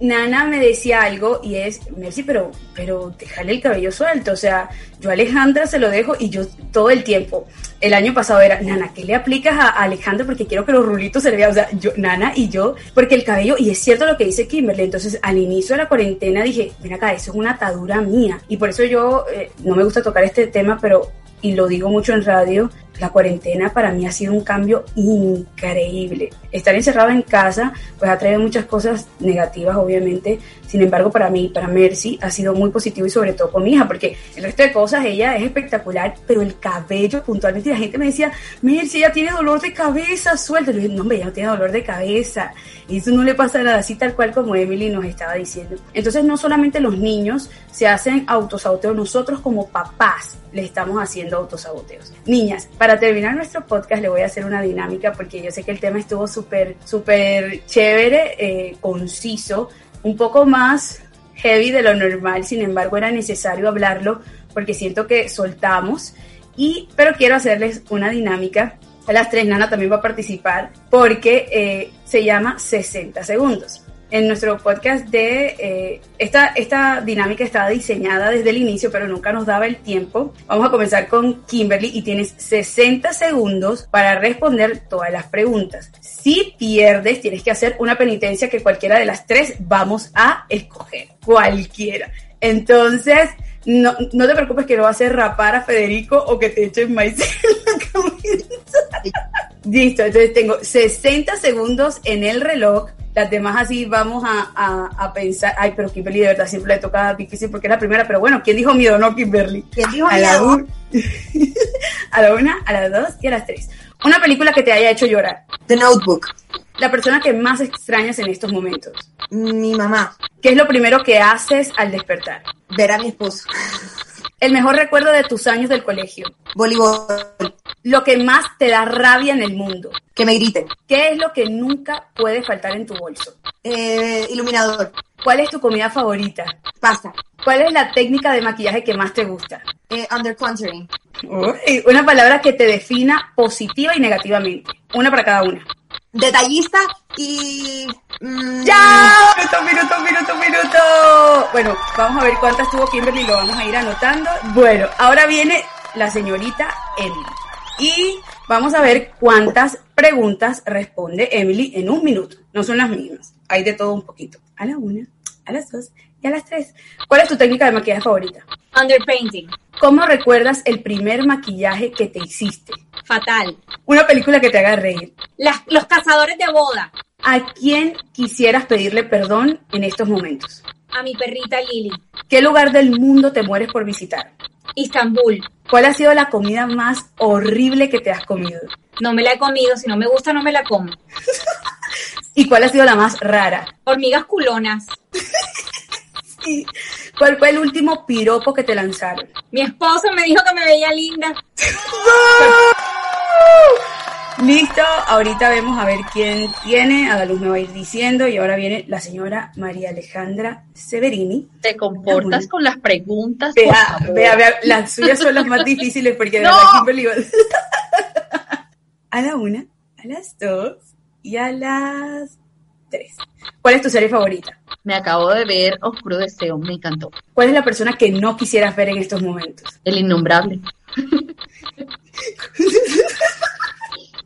Nana me decía algo y es, Mercy, pero, pero déjale el cabello suelto. O sea, yo a Alejandra se lo dejo y yo todo el tiempo, el año pasado era, Nana, ¿qué le aplicas a Alejandra? Porque quiero que los rulitos se le vean. O sea, yo, Nana y yo, porque el cabello, y es cierto lo que dice Kimberly, entonces al inicio de la cuarentena dije, mira acá, eso es una atadura mía. Y por eso yo, eh, no me gusta tocar este tema, pero, y lo digo mucho en radio, la cuarentena para mí ha sido un cambio increíble. Estar encerrado en casa pues ha traído muchas cosas negativas obviamente, sin embargo para mí, para Mercy ha sido muy positivo y sobre todo con mi hija porque el resto de cosas ella es espectacular, pero el cabello puntualmente la gente me decía, Mercy ella tiene dolor de cabeza, suelta. Yo dije, no hombre, ella no tiene dolor de cabeza y eso no le pasa nada así tal cual como Emily nos estaba diciendo. Entonces no solamente los niños se hacen autosaboteos, nosotros como papás le estamos haciendo autosaboteos. Niñas, para terminar nuestro podcast le voy a hacer una dinámica porque yo sé que el tema estuvo súper, súper chévere, eh, conciso, un poco más heavy de lo normal, sin embargo era necesario hablarlo porque siento que soltamos. Y, pero quiero hacerles una dinámica. A las tres, Nana también va a participar porque eh, se llama 60 segundos en nuestro podcast de eh, esta, esta dinámica estaba diseñada desde el inicio, pero nunca nos daba el tiempo. Vamos a comenzar con Kimberly y tienes 60 segundos para responder todas las preguntas. Si pierdes, tienes que hacer una penitencia que cualquiera de las tres vamos a escoger. Cualquiera. Entonces, No, no te preocupes que no va a hacer rapar a Federico o que te echen maíz en la cabeza. Listo, entonces tengo 60 segundos en el reloj. Las demás así vamos a, a, a pensar. Ay, pero Kimberly de verdad siempre le toca difícil porque es la primera. Pero bueno, ¿quién dijo miedo? No, Kimberly. ¿Quién dijo a la, miedo? un- a la una, a las dos y a las tres. Una película que te haya hecho llorar. The Notebook. La persona que más extrañas en estos momentos. Mi mamá. ¿Qué es lo primero que haces al despertar? Ver a mi esposo. El mejor recuerdo de tus años del colegio. Voleibol. Lo que más te da rabia en el mundo. Que me griten. ¿Qué es lo que nunca puede faltar en tu bolso? Eh, iluminador. ¿Cuál es tu comida favorita? Pasta. ¿Cuál es la técnica de maquillaje que más te gusta? Eh, under contouring. Uy, una palabra que te defina positiva y negativamente. Una para cada una. Detallista y... mm, ¡Ya! ¡Minuto, minuto, minuto, minuto! Bueno, vamos a ver cuántas tuvo Kimberly, lo vamos a ir anotando. Bueno, ahora viene la señorita Emily. Y vamos a ver cuántas preguntas responde Emily en un minuto. No son las mismas. Hay de todo un poquito. A la una, a las dos y a las tres. ¿Cuál es tu técnica de maquillaje favorita? Underpainting. ¿Cómo recuerdas el primer maquillaje que te hiciste? Fatal. Una película que te haga reír. Las- los cazadores de boda. ¿A quién quisieras pedirle perdón en estos momentos? A mi perrita Lily. ¿Qué lugar del mundo te mueres por visitar? Istambul. ¿Cuál ha sido la comida más horrible que te has comido? No me la he comido. Si no me gusta, no me la como. ¿Y cuál ha sido la más rara? Hormigas culonas. ¿Y ¿Cuál fue el último piropo que te lanzaron? Mi esposo me dijo que me veía linda. Listo, ahorita vemos a ver quién tiene. Adaluz me va a ir diciendo. Y ahora viene la señora María Alejandra Severini. Te comportas con las preguntas. Vea, vea, vea, las suyas son las más difíciles porque de No. verdad Kimberly va- A la una, a las dos y a las tres. ¿Cuál es tu serie favorita? Me acabo de ver Oscuro Deseo, me encantó. ¿Cuál es la persona que no quisieras ver en estos momentos? El innombrable.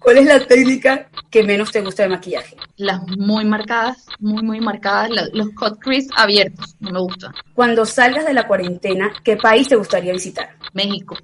¿Cuál es la técnica que menos te gusta de maquillaje? Las muy marcadas, muy, muy marcadas. los cut crease abiertos, no me gustan. Cuando salgas de la cuarentena, ¿qué país te gustaría visitar? México,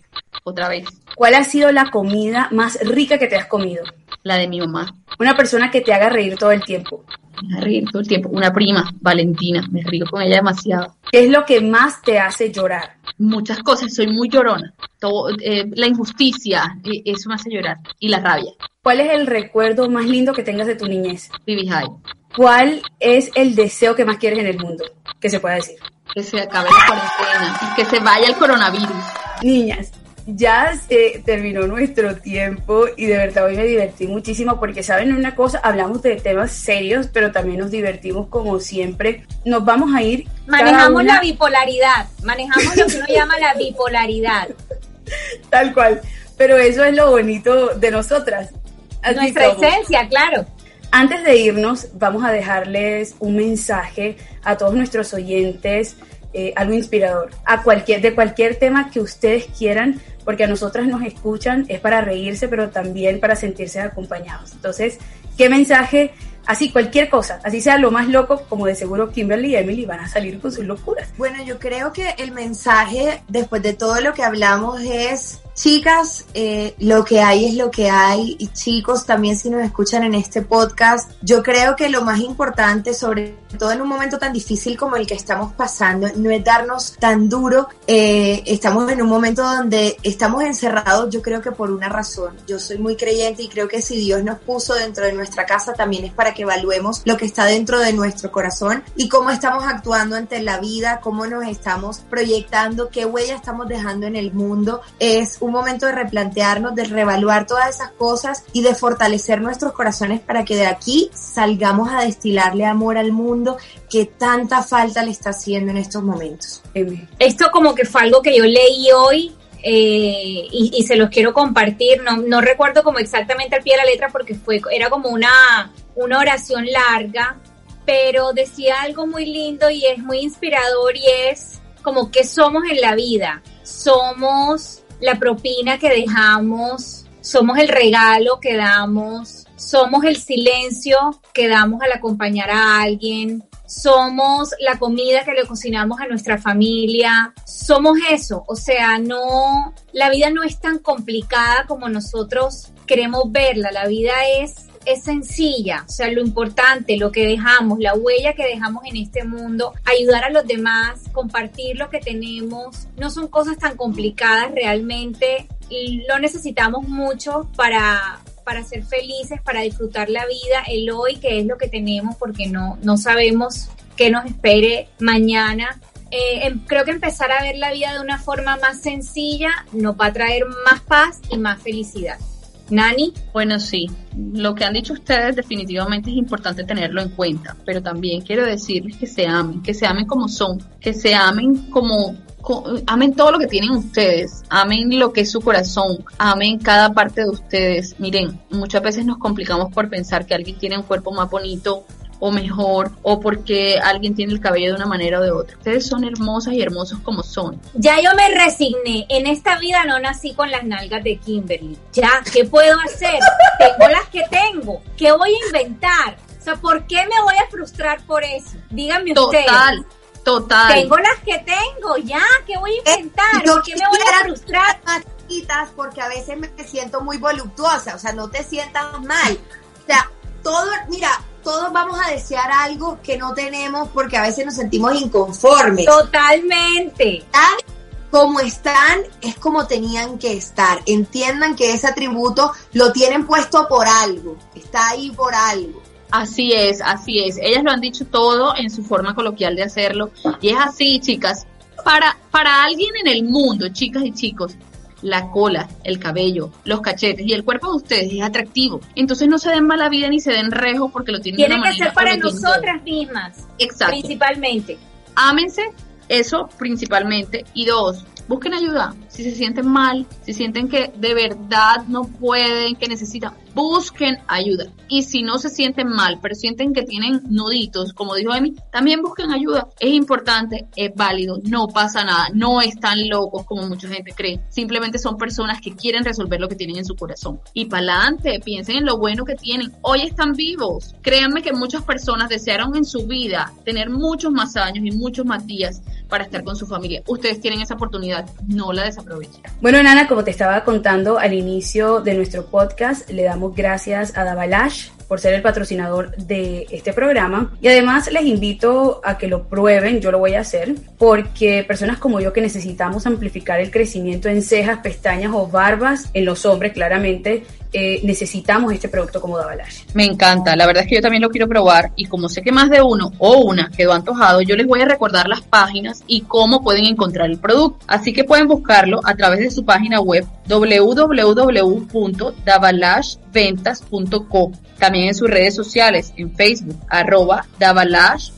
otra vez. ¿Cuál ha sido la comida más rica que te has comido? La de mi mamá. Una persona que te haga reír todo el tiempo. Me hace reír todo el tiempo. Una prima, Valentina, me río con ella demasiado. ¿Qué es lo que más te hace llorar? Muchas cosas, soy muy llorona. Todo, eh, la injusticia, eh, eso me hace llorar. Y la rabia. ¿Cuál es el recuerdo más lindo que tengas de tu niñez? Bibi High. ¿Cuál es el deseo que más quieres en el mundo? Que se pueda decir. Que se acabe la cuarentena y que se vaya el coronavirus. Niñas, ya se terminó nuestro tiempo y de verdad hoy me divertí muchísimo porque saben una cosa, hablamos de temas serios, pero también nos divertimos como siempre. Nos vamos a ir. Manejamos la bipolaridad. Manejamos lo que uno llama la bipolaridad. Tal cual. Pero eso es lo bonito de nosotras. Así Nuestra esencia, claro. Antes de irnos, vamos a dejarles un mensaje a todos nuestros oyentes, eh, algo inspirador, a cualquier, de cualquier tema que ustedes quieran, porque a nosotras nos escuchan, es para reírse, pero también para sentirse acompañados. Entonces, ¿qué mensaje? Así, cualquier cosa, así sea lo más loco, como de seguro Kimberly y Emily van a salir con sus locuras. Bueno, yo creo que el mensaje, después de todo lo que hablamos, es, chicas, eh, lo que hay es lo que hay. Y chicos, también si nos escuchan en este podcast, yo creo que lo más importante, sobre todo en un momento tan difícil como el que estamos pasando, no es darnos tan duro. Eh, estamos en un momento donde estamos encerrados, yo creo que por una razón. Yo soy muy creyente y creo que si Dios nos puso dentro de nuestra casa, también es para que evaluemos lo que está dentro de nuestro corazón y cómo estamos actuando ante la vida, cómo nos estamos proyectando, qué huella estamos dejando en el mundo. Es momento de replantearnos, de reevaluar todas esas cosas y de fortalecer nuestros corazones para que de aquí salgamos a destilarle amor al mundo que tanta falta le está haciendo en estos momentos. Esto como que fue algo que yo leí hoy eh, y, y se los quiero compartir. No, no recuerdo como exactamente al pie de la letra porque fue, era como una, una oración larga, pero decía algo muy lindo y es muy inspirador y es como que somos en la vida. Somos la propina que dejamos, somos el regalo que damos, somos el silencio que damos al acompañar a alguien, somos la comida que le cocinamos a nuestra familia, somos eso, o sea, no, la vida no es tan complicada como nosotros queremos verla, la vida es es sencilla, o sea, lo importante, lo que dejamos, la huella que dejamos en este mundo, ayudar a los demás, compartir lo que tenemos, no son cosas tan complicadas realmente lo necesitamos mucho para, para ser felices, para disfrutar la vida, el hoy, que es lo que tenemos, porque no, no sabemos qué nos espere mañana. Eh, em, creo que empezar a ver la vida de una forma más sencilla nos va a traer más paz y más felicidad. Nani. Bueno, sí, lo que han dicho ustedes definitivamente es importante tenerlo en cuenta, pero también quiero decirles que se amen, que se amen como son, que se amen como amen todo lo que tienen ustedes, amen lo que es su corazón, amen cada parte de ustedes. Miren, muchas veces nos complicamos por pensar que alguien tiene un cuerpo más bonito o mejor o porque alguien tiene el cabello de una manera o de otra. Ustedes son hermosas y hermosos como son. Ya yo me resigné. En esta vida no nací con las nalgas de Kimberly. Ya, ¿qué puedo hacer? tengo las que tengo. ¿Qué voy a inventar? O sea, ¿por qué me voy a frustrar por eso? Díganme ustedes. Total. Total. Tengo las que tengo, ya, ¿qué voy a eh, inventar? ¿Por qué me voy a frustrar? Porque a veces me siento muy voluptuosa, o sea, no te sientas mal. O sea, todo, mira, todos vamos a desear algo que no tenemos porque a veces nos sentimos inconformes. Totalmente. Como están, es como tenían que estar. Entiendan que ese atributo lo tienen puesto por algo, está ahí por algo. Así es, así es. Ellas lo han dicho todo en su forma coloquial de hacerlo. Y es así, chicas. Para, para alguien en el mundo, chicas y chicos, la cola, el cabello, los cachetes y el cuerpo de ustedes es atractivo. Entonces no se den mala vida ni se den rejo porque lo tienen Tiene que ser para nosotras mismas. Exacto. Principalmente. Ámense, eso principalmente. Y dos, busquen ayuda. Si se sienten mal, si sienten que de verdad no pueden, que necesitan, busquen ayuda. Y si no se sienten mal, pero sienten que tienen nuditos, como dijo Emi, también busquen ayuda. Es importante, es válido, no pasa nada, no están locos como mucha gente cree. Simplemente son personas que quieren resolver lo que tienen en su corazón. Y para adelante, piensen en lo bueno que tienen. Hoy están vivos. Créanme que muchas personas desearon en su vida tener muchos más años y muchos más días para estar con su familia. Ustedes tienen esa oportunidad, no la desaprovechen. Bueno, Nana, como te estaba contando al inicio de nuestro podcast, le damos gracias a Davalash por ser el patrocinador de este programa. Y además les invito a que lo prueben, yo lo voy a hacer, porque personas como yo que necesitamos amplificar el crecimiento en cejas, pestañas o barbas, en los hombres claramente, eh, necesitamos este producto como Davalash. Me encanta, la verdad es que yo también lo quiero probar y como sé que más de uno o una quedó antojado, yo les voy a recordar las páginas y cómo pueden encontrar el producto. Así que pueden buscarlo a través de su página web www.davalashventas.com. También en sus redes sociales, en Facebook, arroba Davalash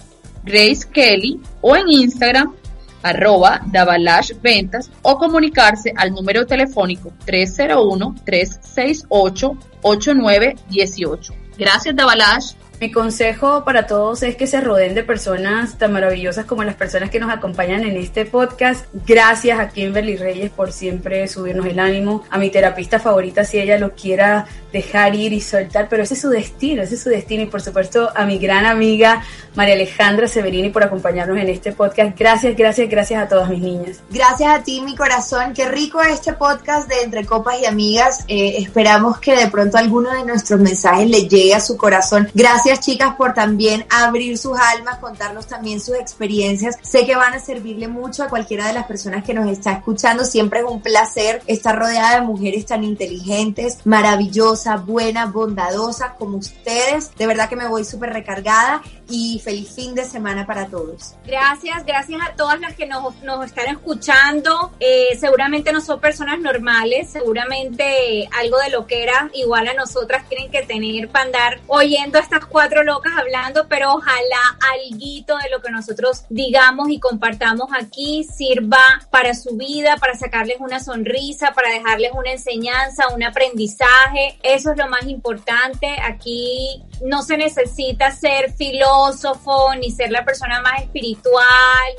Grace Kelly o en Instagram arroba Davalash Ventas o comunicarse al número telefónico 301-368-8918. Gracias Davalash. Mi consejo para todos es que se rodeen de personas tan maravillosas como las personas que nos acompañan en este podcast. Gracias a Kimberly Reyes por siempre subirnos el ánimo. A mi terapista favorita, si ella lo quiera dejar ir y soltar, pero ese es su destino, ese es su destino. Y por supuesto a mi gran amiga María Alejandra Severini por acompañarnos en este podcast. Gracias, gracias, gracias a todas mis niñas. Gracias a ti, mi corazón. Qué rico este podcast de Entre Copas y Amigas. Eh, esperamos que de pronto alguno de nuestros mensajes le llegue a su corazón. Gracias, chicas, por también abrir sus almas, contarnos también sus experiencias. Sé que van a servirle mucho a cualquiera de las personas que nos está escuchando. Siempre es un placer estar rodeada de mujeres tan inteligentes, maravillosas buena, bondadosa como ustedes. De verdad que me voy súper recargada y feliz fin de semana para todos. Gracias, gracias a todas las que nos, nos están escuchando. Eh, seguramente no son personas normales, seguramente algo de lo que era igual a nosotras tienen que tener para andar oyendo estas cuatro locas hablando, pero ojalá alguito de lo que nosotros digamos y compartamos aquí sirva para su vida, para sacarles una sonrisa, para dejarles una enseñanza, un aprendizaje. Eso es lo más importante. Aquí no se necesita ser filósofo, ni ser la persona más espiritual,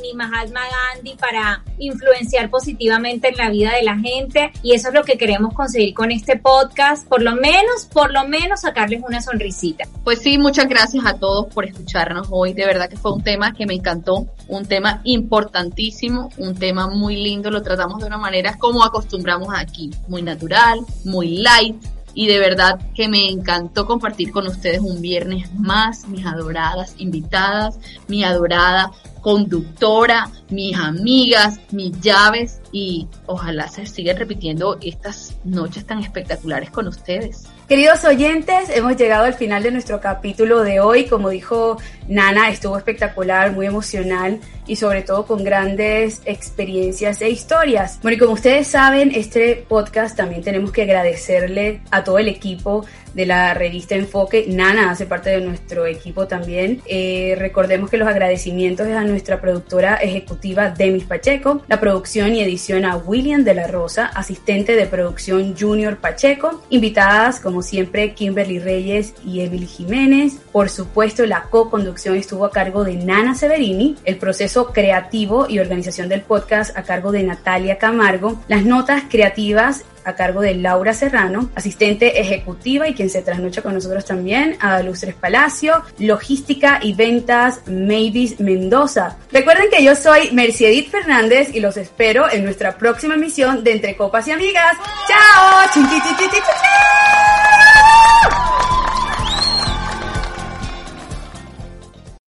ni Mahatma Gandhi para influenciar positivamente en la vida de la gente. Y eso es lo que queremos conseguir con este podcast. Por lo menos, por lo menos sacarles una sonrisita. Pues sí, muchas gracias a todos por escucharnos hoy. De verdad que fue un tema que me encantó, un tema importantísimo, un tema muy lindo. Lo tratamos de una manera como acostumbramos aquí, muy natural, muy light, y de verdad que me encantó compartir con ustedes un viernes más, mis adoradas invitadas, mi adorada conductora, mis amigas, mis llaves y ojalá se sigan repitiendo estas noches tan espectaculares con ustedes. Queridos oyentes, hemos llegado al final de nuestro capítulo de hoy. Como dijo Nana, estuvo espectacular, muy emocional y sobre todo con grandes experiencias e historias. Bueno, y como ustedes saben, este podcast también tenemos que agradecerle a todo el equipo de la revista Enfoque. Nana hace parte de nuestro equipo también. Eh, recordemos que los agradecimientos es a nuestra productora ejecutiva Demis Pacheco, la producción y edición a William de la Rosa, asistente de producción Junior Pacheco, invitadas como siempre Kimberly Reyes y Emily Jiménez. Por supuesto, la co-conducción estuvo a cargo de Nana Severini, el proceso creativo y organización del podcast a cargo de Natalia Camargo, las notas creativas a cargo de Laura Serrano, asistente ejecutiva y quien se trasnocha con nosotros también, a Lustres Palacio, logística y ventas Mavis Mendoza. Recuerden que yo soy Mercedit Fernández y los espero en nuestra próxima emisión de Entre Copas y Amigas. ¡Chao!